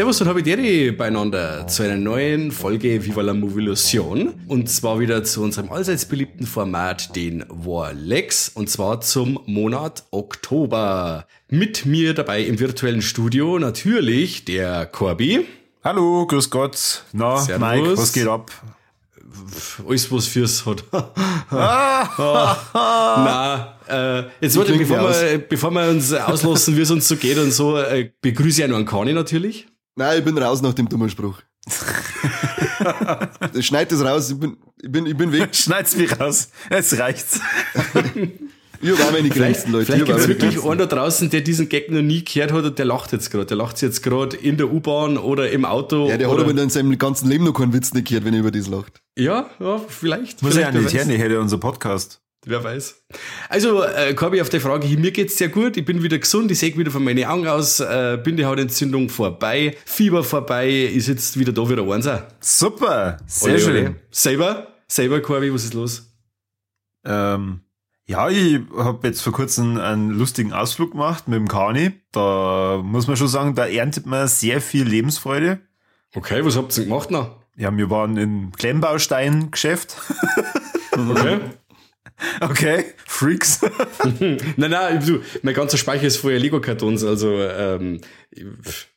servus und habidere beieinander zu einer neuen Folge Viva la Movilusion. Und zwar wieder zu unserem allseits beliebten Format, den Warlex. Und zwar zum Monat Oktober. Mit mir dabei im virtuellen Studio natürlich der Corby. Hallo, grüß Gott. Na, Servus. Mike, was geht ab? Alles, was fürs hat. Na, äh, jetzt warte, bevor wir, bevor wir uns auslassen, wie es uns so geht und so, äh, begrüße ich auch noch einen Kani natürlich. Nein, ich bin raus nach dem dummen Spruch. Schneid das raus, ich bin, ich bin, ich bin weg. Schneid's mich raus. Jetzt reicht's. Ich hab auch meine Grenzen, Leute. vielleicht Ich gibt es wirklich Grenzen. einen da draußen, der diesen Gag noch nie gehört hat und der lacht jetzt gerade. Der lacht jetzt gerade in der U-Bahn oder im Auto. Ja, der hat oder, aber in seinem ganzen Leben noch keinen Witz nicht gehört, wenn er über das lacht. ja, ja, vielleicht. Muss vielleicht, ja nicht weiß. her, hätte unser Podcast. Wer weiß. Also, äh, Corby, auf die Frage, mir geht's sehr gut, ich bin wieder gesund, ich sehe wieder von meinen Augen aus, äh, Bindehautentzündung vorbei, Fieber vorbei, ist jetzt wieder da wieder eins. Super, sehr Ole, schön. ole. Selber, selber, Corby, was ist los? Ähm, ja, ich habe jetzt vor kurzem einen lustigen Ausflug gemacht mit dem Kani. Da muss man schon sagen, da erntet man sehr viel Lebensfreude. Okay, was habt ihr denn gemacht noch? Ja, wir waren im Klemmbaustein-Geschäft. Okay. Okay, Freaks. nein, nein, du, mein ganzer Speicher ist voller Lego-Kartons, also ähm,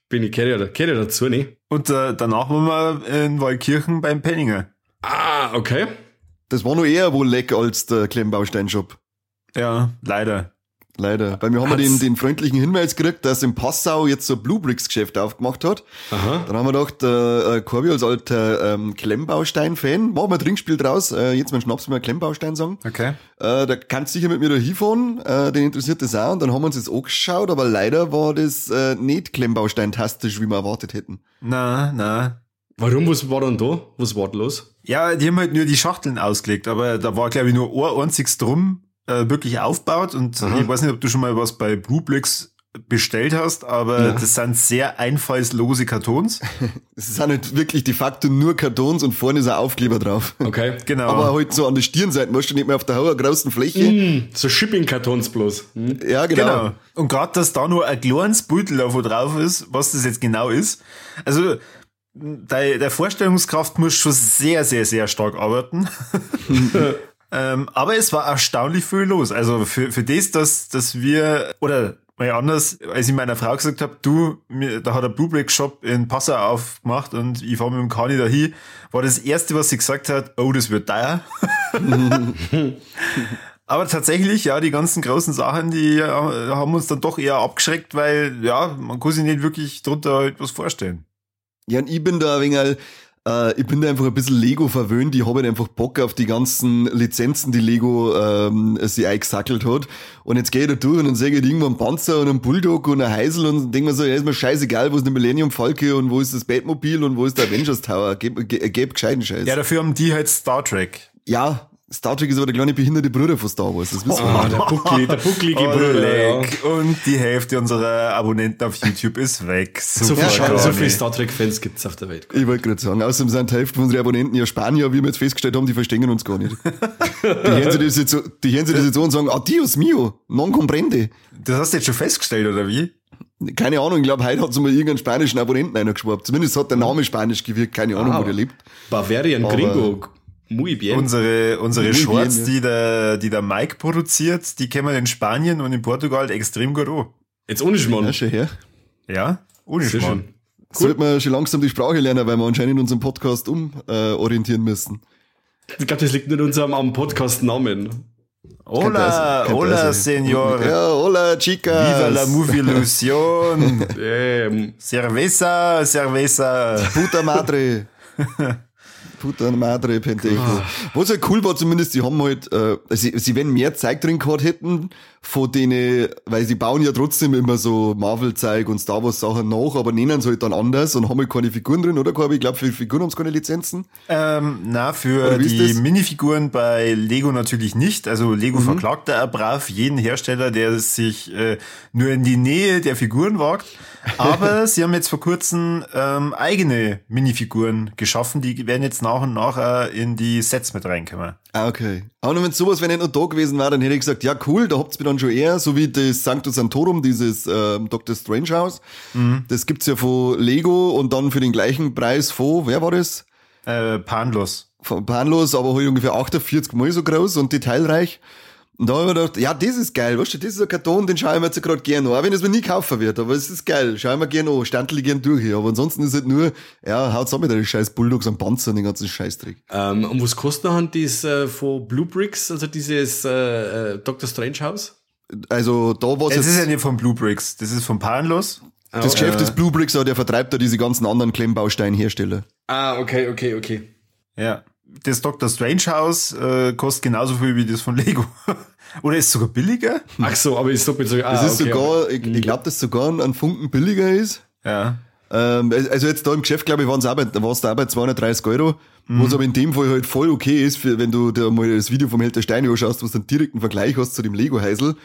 bin ich kenne ja, kenn ja dazu, ne? Und äh, danach waren wir in Waldkirchen beim Penninger. Ah, okay. Das war noch eher wohl leck als der Klemmbausteinshop. Ja, leider. Leider. Weil wir haben Hat's- den, den freundlichen Hinweis gekriegt, dass in Passau jetzt so ein Blue Bricks Geschäft aufgemacht hat. Aha. Dann haben wir gedacht, äh, äh, Corby als alter ähm, Klemmbaustein-Fan, machen wir ein Trinkspiel draus. Äh, jetzt mal Schnaps mal Klemmbaustein sagen. Okay. Äh, da kannst du sicher mit mir da hinfahren, äh, den interessiert das auch. Und dann haben wir uns das angeschaut, aber leider war das äh, nicht Klemmbaustein-tastisch, wie wir erwartet hätten. Na, na. Warum, was war dann da? Was war da los? Ja, die haben halt nur die Schachteln ausgelegt, aber da war, glaube ich, nur ein einziges drum äh, wirklich aufgebaut und ich weiß nicht, ob du schon mal was bei Blueblix bestellt hast, aber das sind sehr einfallslose Kartons. Es sind halt wirklich de facto nur Kartons und vorne ist ein Aufkleber drauf. Okay. Genau. Aber halt so an der Stirnseite, weißt du, nicht mehr auf der hohen großen Fläche. Hm, so Shipping-Kartons bloß. Hm. Ja, genau. Genau. Und gerade, dass da nur ein kleines Beutel davon drauf ist, was das jetzt genau ist. Also, der, der Vorstellungskraft muss schon sehr, sehr, sehr stark arbeiten. ähm, aber es war erstaunlich viel los. Also für, für das, dass, dass wir, oder mal anders, als ich meiner Frau gesagt habe, du, mir, da hat ein Blue Break Shop in Passau aufgemacht und ich fahre mit dem Kani dahin, war das erste, was sie gesagt hat, oh, das wird teuer. Aber tatsächlich, ja, die ganzen großen Sachen, die äh, haben uns dann doch eher abgeschreckt, weil, ja, man kann sich nicht wirklich drunter etwas vorstellen. Ja, und ich bin da ein wenig, äh, ich bin da einfach ein bisschen Lego verwöhnt. Ich habe halt einfach Bock auf die ganzen Lizenzen, die Lego ähm, sich eingesackelt hat. Und jetzt gehe ich da durch und dann sehe ich halt irgendwo einen Panzer und einen Bulldog und einen Heisel und denke mir so, ja, ist mir scheißegal, wo ist eine Millennium Falke und wo ist das Batmobil und wo ist der Avengers Tower. Geb, ge, geb gescheiten Scheiß. Ja, dafür haben die halt Star Trek. ja, Star Trek ist aber der kleine behinderte Bruder von Star Wars. Das wissen wir. Ah, der Buckli, der bucklige Bruder. Ja. Und die Hälfte unserer Abonnenten auf YouTube ist weg. So, viel, Conny. so viele Star Trek-Fans gibt's auf der Welt. Ich wollte gerade sagen, außerdem sind die Hälfte unserer Abonnenten ja Spanier, wie wir jetzt festgestellt haben, die verstehen uns gar nicht. Die hören sich das jetzt so, die hören sich das jetzt so und sagen, adios mio, non comprende. Das hast du jetzt schon festgestellt, oder wie? Keine Ahnung, ich glaube, heute hat es mal irgendeinen spanischen Abonnenten eingeschwappt. Zumindest hat der Name spanisch gewirkt, keine Ahnung, Ah. wo der lebt. Bavarian Aber- Gringo. Muy bien. Unsere, unsere Muy Shorts, bien, ja. die der, die der Mike produziert, die kennen wir in Spanien und in Portugal extrem gut an. Jetzt ohne Schmarrn. Ja, schon her. Ja? Ohne Sehr Schmarrn. schön. Sollte man schon langsam die Sprache lernen, weil wir anscheinend unseren Podcast umorientieren äh, müssen. Ich glaube, das liegt nicht unserem am Podcast-Namen. Hola, hola, sein. Señor. Ja, hola, chicas. Viva la movie illusion. Ähm, Cerveza, cerveza. Puta Madre. Puta Madre Penteco. Was halt cool war zumindest, die haben halt, äh, sie, sie wenn mehr Zeug drin gehabt hätten, von denen, weil sie bauen ja trotzdem immer so Marvel-Zeug und Star Wars-Sachen nach, aber nennen sie halt dann anders und haben halt keine Figuren drin, oder? Corby? Ich glaube, für Figuren haben sie keine Lizenzen. Ähm, na, für die? Minifiguren bei Lego natürlich nicht. Also Lego verklagt da brav jeden Hersteller, der sich äh, nur in die Nähe der Figuren wagt. Aber sie haben jetzt vor kurzem ähm, eigene Minifiguren geschaffen, die werden jetzt nach nach und nach äh, in die Sets mit reinkommen. Ah, okay. Aber wenn sowas, wenn nicht noch da gewesen wäre, dann hätte ich gesagt, ja cool, da habt's mir dann schon eher, so wie das Sanctus Santorum, dieses ähm, Dr. Strange House. Mhm. Das gibt's ja von Lego und dann für den gleichen Preis von, wer war das? Äh, panlos. Panlos, aber halt ungefähr 48 Mal so groß und detailreich. Und da habe ich mir gedacht, ja, das ist geil, weißt du, das ist ein Karton, den schaue ich mir jetzt gerade gerne an, auch wenn es mir nie kaufen wird, aber es ist geil, schaue ich mir gerne an, standel ich gerne durch hier, aber ansonsten ist halt nur, ja, haut's auch mit den scheiß Bulldogs am Panzer und den ganzen Scheißdreck. Ähm, und was kostet dann das äh, von Blue Bricks, also dieses äh, äh, Dr. Strange House? Also da war Das es ist ja nicht von Blue Bricks, das ist von Panlos. das Geschäft des Blue Bricks, aber der vertreibt da diese ganzen anderen Klemmbausteinhersteller. Ah, okay, okay, okay. Ja. Das Dr. Strange House äh, kostet genauso viel wie das von Lego. Oder ist sogar billiger? Ach so, aber ist doppelt so. Ah, ist okay, sogar, ich, ich glaube, dass sogar ein- Funken billiger ist. Ja. Ähm, also jetzt da im Geschäft, glaube ich, waren es da bei 230 Euro. Was aber in dem Fall halt voll okay ist, für, wenn du da mal das Video vom Held der Steine anschaust, wo du einen direkten Vergleich hast zu dem Lego-Heisel,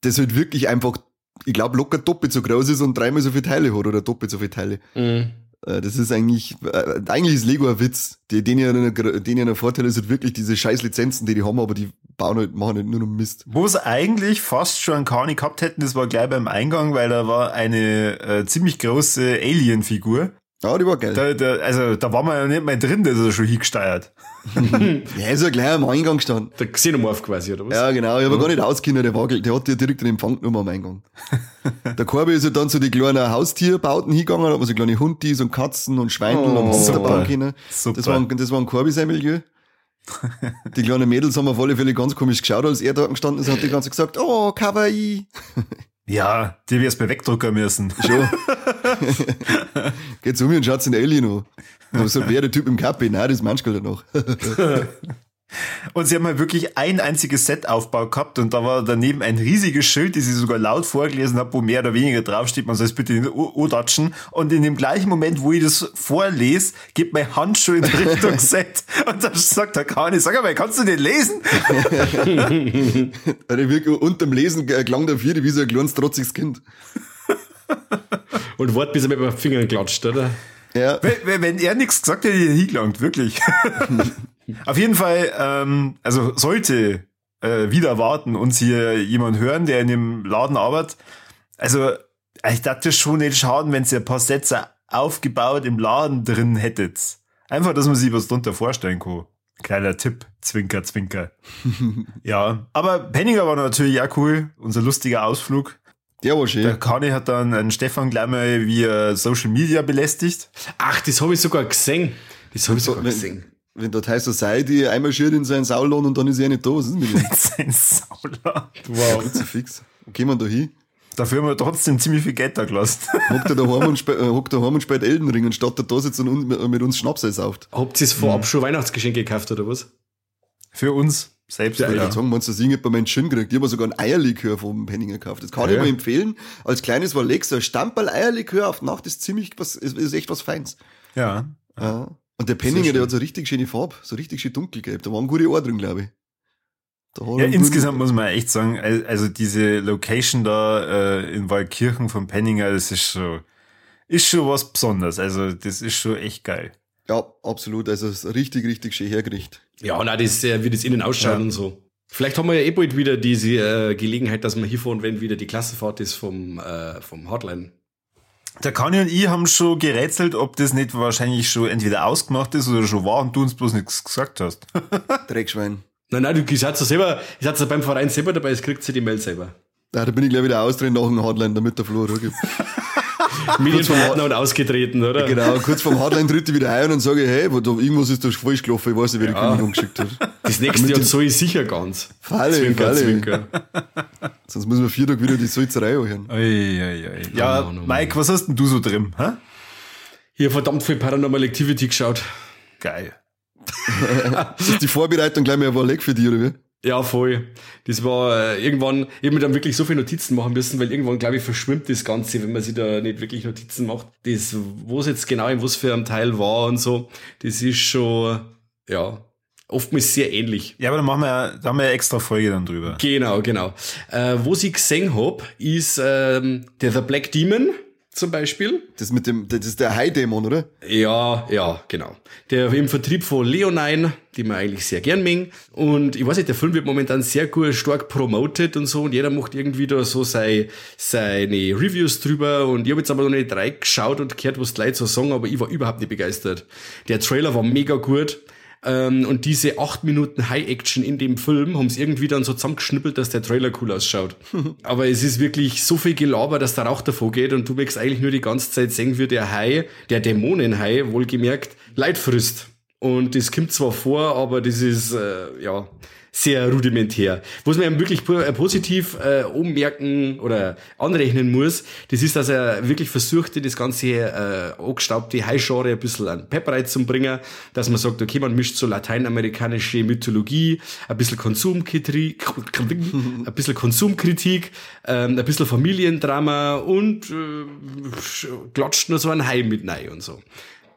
das halt wirklich einfach, ich glaube, locker doppelt so groß ist und dreimal so viele Teile hat oder doppelt so viele Teile. Mhm. Äh, Das ist eigentlich, äh, eigentlich ist Lego ein Witz. Den ja ein Vorteil ist halt wirklich diese scheiß Lizenzen, die die haben, aber die bauen halt, machen halt nur noch Mist. Wo sie eigentlich fast schon einen Kani gehabt hätten, das war gleich beim Eingang, weil da war eine äh, ziemlich große Alien-Figur. Ja, die war geil. Da, da, also da war man ja nicht mehr drin, da ist er schon hingesteuert. ja, ist ja gleich am Eingang gestanden. Der Xenomorph quasi, oder was? Ja, genau. Ich habe gar nicht auskennen, der war, der hat ja direkt den Empfang genommen am Eingang. der Korbi ist ja dann zu den kleinen Haustierbauten hingegangen, da hat man so kleine Hundis und Katzen und Schweine Oh, und bauen können. Super. Das war, ein- das war ein Korbi sein Milieu. Die kleinen Mädels haben auf alle Fälle ganz komisch geschaut, als er da gestanden ist, hat die ganze gesagt, oh, Kawaii. Ja, die wär's bei Wegdrucker müssen. Schon. Geht zu mir und schaut Alien an. Und so, wer der Typ im Kappi? Nein, das ist manchmal noch. Und sie haben halt wirklich ein einziges Set-Aufbau gehabt und da war daneben ein riesiges Schild, das ich sogar laut vorgelesen habe, wo mehr oder weniger draufsteht, man soll es bitte nicht o-datschen. Und in dem gleichen Moment, wo ich das vorlese, geht mein Handschuh in Richtung Set. Und dann sagt der Kani, sag mal, kannst du den lesen? Also unterm Lesen klang der Vierte wie so ein kleines, trotziges Kind. Und wart, bis er mit den Fingern klatscht, oder? Ja. Wenn, wenn- wenn er nichts gesagt hätte, hätte ich hingelangt, wirklich. Auf jeden Fall, ähm, also sollte äh, wieder warten uns hier jemand hören, der in dem Laden arbeitet. Also, ich dachte schon nicht schaden, wenn ihr ein paar Sätze aufgebaut im Laden drin hättet. Einfach, dass man sich was drunter vorstellen kann. Kleiner Tipp, Zwinker, Zwinker. ja, aber Penninger war natürlich auch cool, unser lustiger Ausflug. Der war Der schön. Kani hat dann einen Stefan gleich mal via Social Media belästigt. Ach, das habe ich sogar gesehen. Das habe ich sogar Wenn- gesehen. Wenn dort High Society einmarschiert in seinen Saulon und dann ist er nicht da, was ist mit ihm? Sein Saula. Wow. Fix. Wo gehen wir da hin? Dafür haben wir trotzdem ziemlich viel Geld da gelassen. Hockt er daheim und, spe- äh, hockt daheim und spielt Elden Ring, anstatt da sitzt und uns- mit, uns Schnaps sauft. Habt ihr es vorab schon Weihnachtsgeschenke gekauft, oder was? Für uns selbst. Ich Ja, würde sagen, meinst du, das Ding hat bei meinem Schön gekriegt. Ich habe sogar ein Eierlikör vom Penninger gekauft. Das kann ich Ja. mal empfehlen. Als kleines war Lex, ein Stamperl Eierlikör auf Nacht ist ziemlich was, ist, ist echt was Feins. ja. Ja. Und der Penninger, der hat so richtig schöne Farbe, so richtig schön dunkelgelb. Da waren gute Ohren drin, glaube ich. Ja insgesamt muss man echt sagen, al- also diese Location da äh, in Waldkirchen von Penninger, das ist schon, ist schon was Besonderes. Also das ist schon echt geil. Ja, absolut. Also es ist richtig, richtig schön hergerichtet. Ja, na, das, äh, wie das innen ausschaut Ja. und so. Vielleicht haben wir ja eh bald wieder diese äh, Gelegenheit, dass wir hinfahren, wenn wieder die Klassenfahrt ist vom, äh, vom Hardline. Der Kani und ich haben schon gerätselt, ob das nicht wahrscheinlich schon entweder ausgemacht ist oder schon war und du uns bloß nichts gesagt hast. Dreckschwein. Nein, nein, du seid ja selber, ihr seid ja beim Verein selber dabei, es kriegt sie die Mail selber. Ja, da bin ich gleich wieder ausdrehen nach dem Hardline, damit der Flo ruhig Medienpartner und ausgetreten, oder? Genau, kurz vorm Hardline tritt ich wieder ein und dann sage ich, hey, wo, da, irgendwas ist da falsch gelaufen, ich weiß nicht, wer die Ja. Kündigung geschickt hat. Das nächste Jahr soll ich sicher ganz. Falle, Zwinker, falle. zwinker. Sonst müssen wir vier Tage wieder die Salzerei ui. Ja, no, no, no. Mike, was hast denn du so drin? Hä? Hier verdammt viel Paranormal Activity geschaut. Geil. Ist die Vorbereitung gleich mal ein Leg für dich, oder wie? Ja, voll. Das war äh, irgendwann, ich hab mir dann wirklich so viele Notizen machen müssen, weil irgendwann, glaube ich, verschwimmt das Ganze, wenn man sich da nicht wirklich Notizen macht. Das, wo es jetzt genau in was für einem Teil war und so, das ist schon, ja, oftmals sehr ähnlich. Ja, aber dann machen wir, da haben wir ja extra Folge dann drüber. Genau, genau. Äh, wo ich gesehen hab, ist ähm, der The Black Demon. Zum Beispiel. Das mit dem, das ist der High-Dämon, oder? Ja, ja, genau. Der im Vertrieb von Leonine, die man eigentlich sehr gern mengen. Und ich weiß nicht, der Film wird momentan sehr gut, stark promoted und so. Und jeder macht irgendwie da so sei, seine Reviews drüber. Und ich habe jetzt aber noch nicht drei geschaut und gehört, was die Leute so sagen, aber ich war überhaupt nicht begeistert. Der Trailer war mega gut. Ähm, und diese acht Minuten High-Action in dem Film haben sie irgendwie dann so zusammengeschnippelt, dass der Trailer cool ausschaut. Aber es ist wirklich so viel Gelaber, dass der Rauch davor geht und du merkst eigentlich nur die ganze Zeit sehen, wie der Hai, der Dämonenhai, wohlgemerkt, Leid frisst. Und das kommt zwar vor, aber das ist, äh, ja, sehr rudimentär. Was man wirklich äh, positiv äh, ummerken oder anrechnen muss, das ist, dass er wirklich versuchte, das ganze äh, angestaubte High-Genre ein bisschen an Pep reinzubringen, dass man sagt, okay, man mischt so lateinamerikanische Mythologie, ein bisschen Konsumkritik, ein bisschen Konsumkritik, ähm, ein bisschen Familiendrama und äh, klatscht nur so ein Hai mit rein und so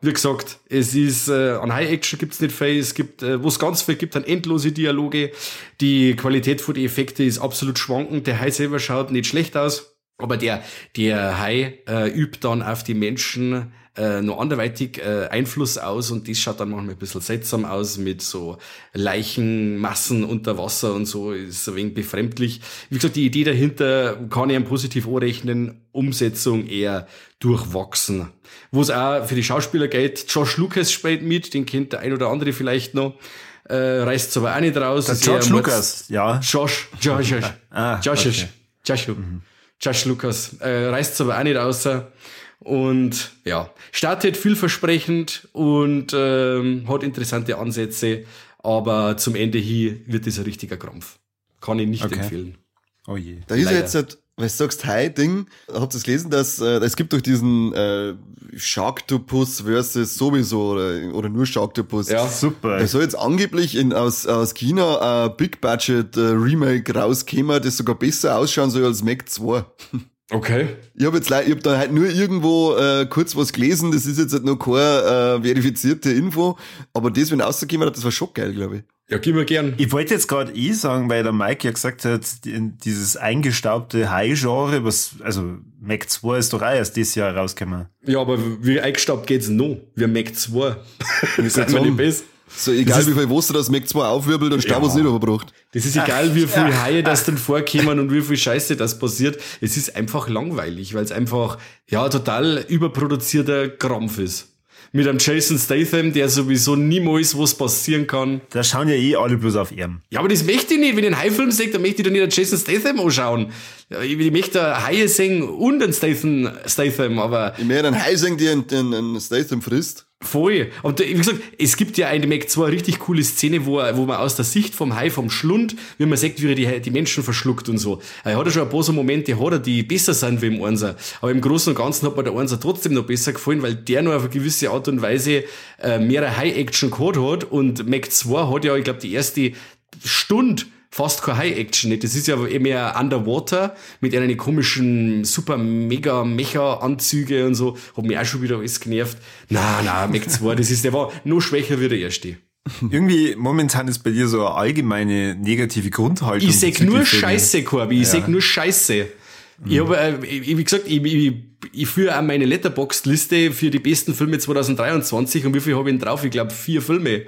wie gesagt, es ist äh, an High Action gibt's nicht viel, es gibt, äh, wo es ganz viel gibt, dann endlose Dialoge. Die Qualität von den Effekten ist absolut schwankend. Der Hai selber schaut nicht schlecht aus, aber der der Hai äh, übt dann auf die Menschen äh, noch anderweitig äh, Einfluss aus und das schaut dann manchmal ein bisschen seltsam aus mit so Leichenmassen unter Wasser und so, ist ein wenig befremdlich. Wie gesagt, die Idee dahinter kann ich einem positiv anrechnen, Umsetzung eher durchwachsen. Wo es auch für die Schauspieler geht, Josh Lucas spielt mit, den kennt der ein oder andere vielleicht noch. Äh, reißt aber auch nicht raus. Der George Lucas, ja. Josh, Josh, Josh, Ah, Josh, okay. Josh, Josh Lucas. Äh, reißt aber auch nicht raus. Und ja, startet vielversprechend und ähm, hat interessante Ansätze, aber zum Ende hier wird es ein richtiger Krampf. Kann ich nicht Okay. empfehlen. Oh je. Da ist ja Leider. jetzt, halt, weil du sagst Hai-Ding, habt ihr es gelesen, dass äh, es gibt doch diesen äh, Sharktopus versus sowieso oder, oder nur Sharktopus. Ja. Super. Da soll jetzt angeblich in, aus, aus China ein Big Budget äh, Remake rauskommen, das sogar besser ausschauen soll als Mac 2. Okay. Ich habe jetzt ich hab da halt nur irgendwo äh, kurz was gelesen, das ist jetzt halt noch keine äh, verifizierte Info, aber das, wenn rausgekommen hat, das war schon geil, glaube ich. Ja, gib mir gern. Ich wollte jetzt gerade eh sagen, weil der Mike ja gesagt hat, die- dieses eingestaubte High-Genre, was, also Mac 2 ist doch auch erst dieses Jahr rausgekommen. Ja, aber wie eingestaubt geht's noch? Wir Mac 2. Das grad ist wir sagen. nicht besser. So, egal wie viel Wasser das Mac 2 aufwirbelt und Staub Ja. nicht überbracht. Das ist egal, wie viel Haie das dann vorkommen und wie viel Scheiße das passiert. Es ist einfach langweilig, weil es einfach, ja, total überproduzierter Krampf ist. Mit einem Jason Statham, der sowieso niemals was passieren kann. Da schauen ja eh alle bloß auf ihn. Ja, aber das möchte ich nicht. Wenn ich einen Haifilm sehe, dann möchte ich doch nicht einen Jason Statham anschauen. Ja, Ich möchte Haie sehen und einen Statham, Statham, aber Ich mehr einen Hai sehen, der einen Statham frisst. Voll. Und wie gesagt, es gibt ja in dem Mac 2 eine richtig coole Szene, wo, wo man aus der Sicht vom Hai, vom Schlund, wie man sagt, wie er die, die Menschen verschluckt und so. Er hat ja schon ein paar so Momente, hat er, die besser sind wie im Einser. Aber im Großen und Ganzen hat mir der Einser trotzdem noch besser gefallen, weil der nur auf eine gewisse Art und Weise äh, mehr High-Action gehabt hat. Und Mac 2 hat ja, ich glaube, die erste Stunde fast keine High-Action nicht. Das ist ja eher mehr Underwater mit einer komischen, super, mega, Mecha-Anzüge und so. Hat mich auch schon wieder alles genervt. Na, na, Mac 2, das ist, der war noch schwächer wie der erste. Irgendwie momentan ist bei dir so eine allgemeine negative Grundhaltung. Ich sag nur. Scheiße, Corby. Ich sag nur Scheiße. Ich habe, äh, wie gesagt, ich, ich, ich führe auch meine Letterboxd-Liste für die besten Filme 2023 und wie viel habe ich denn drauf? Ich glaube vier Filme.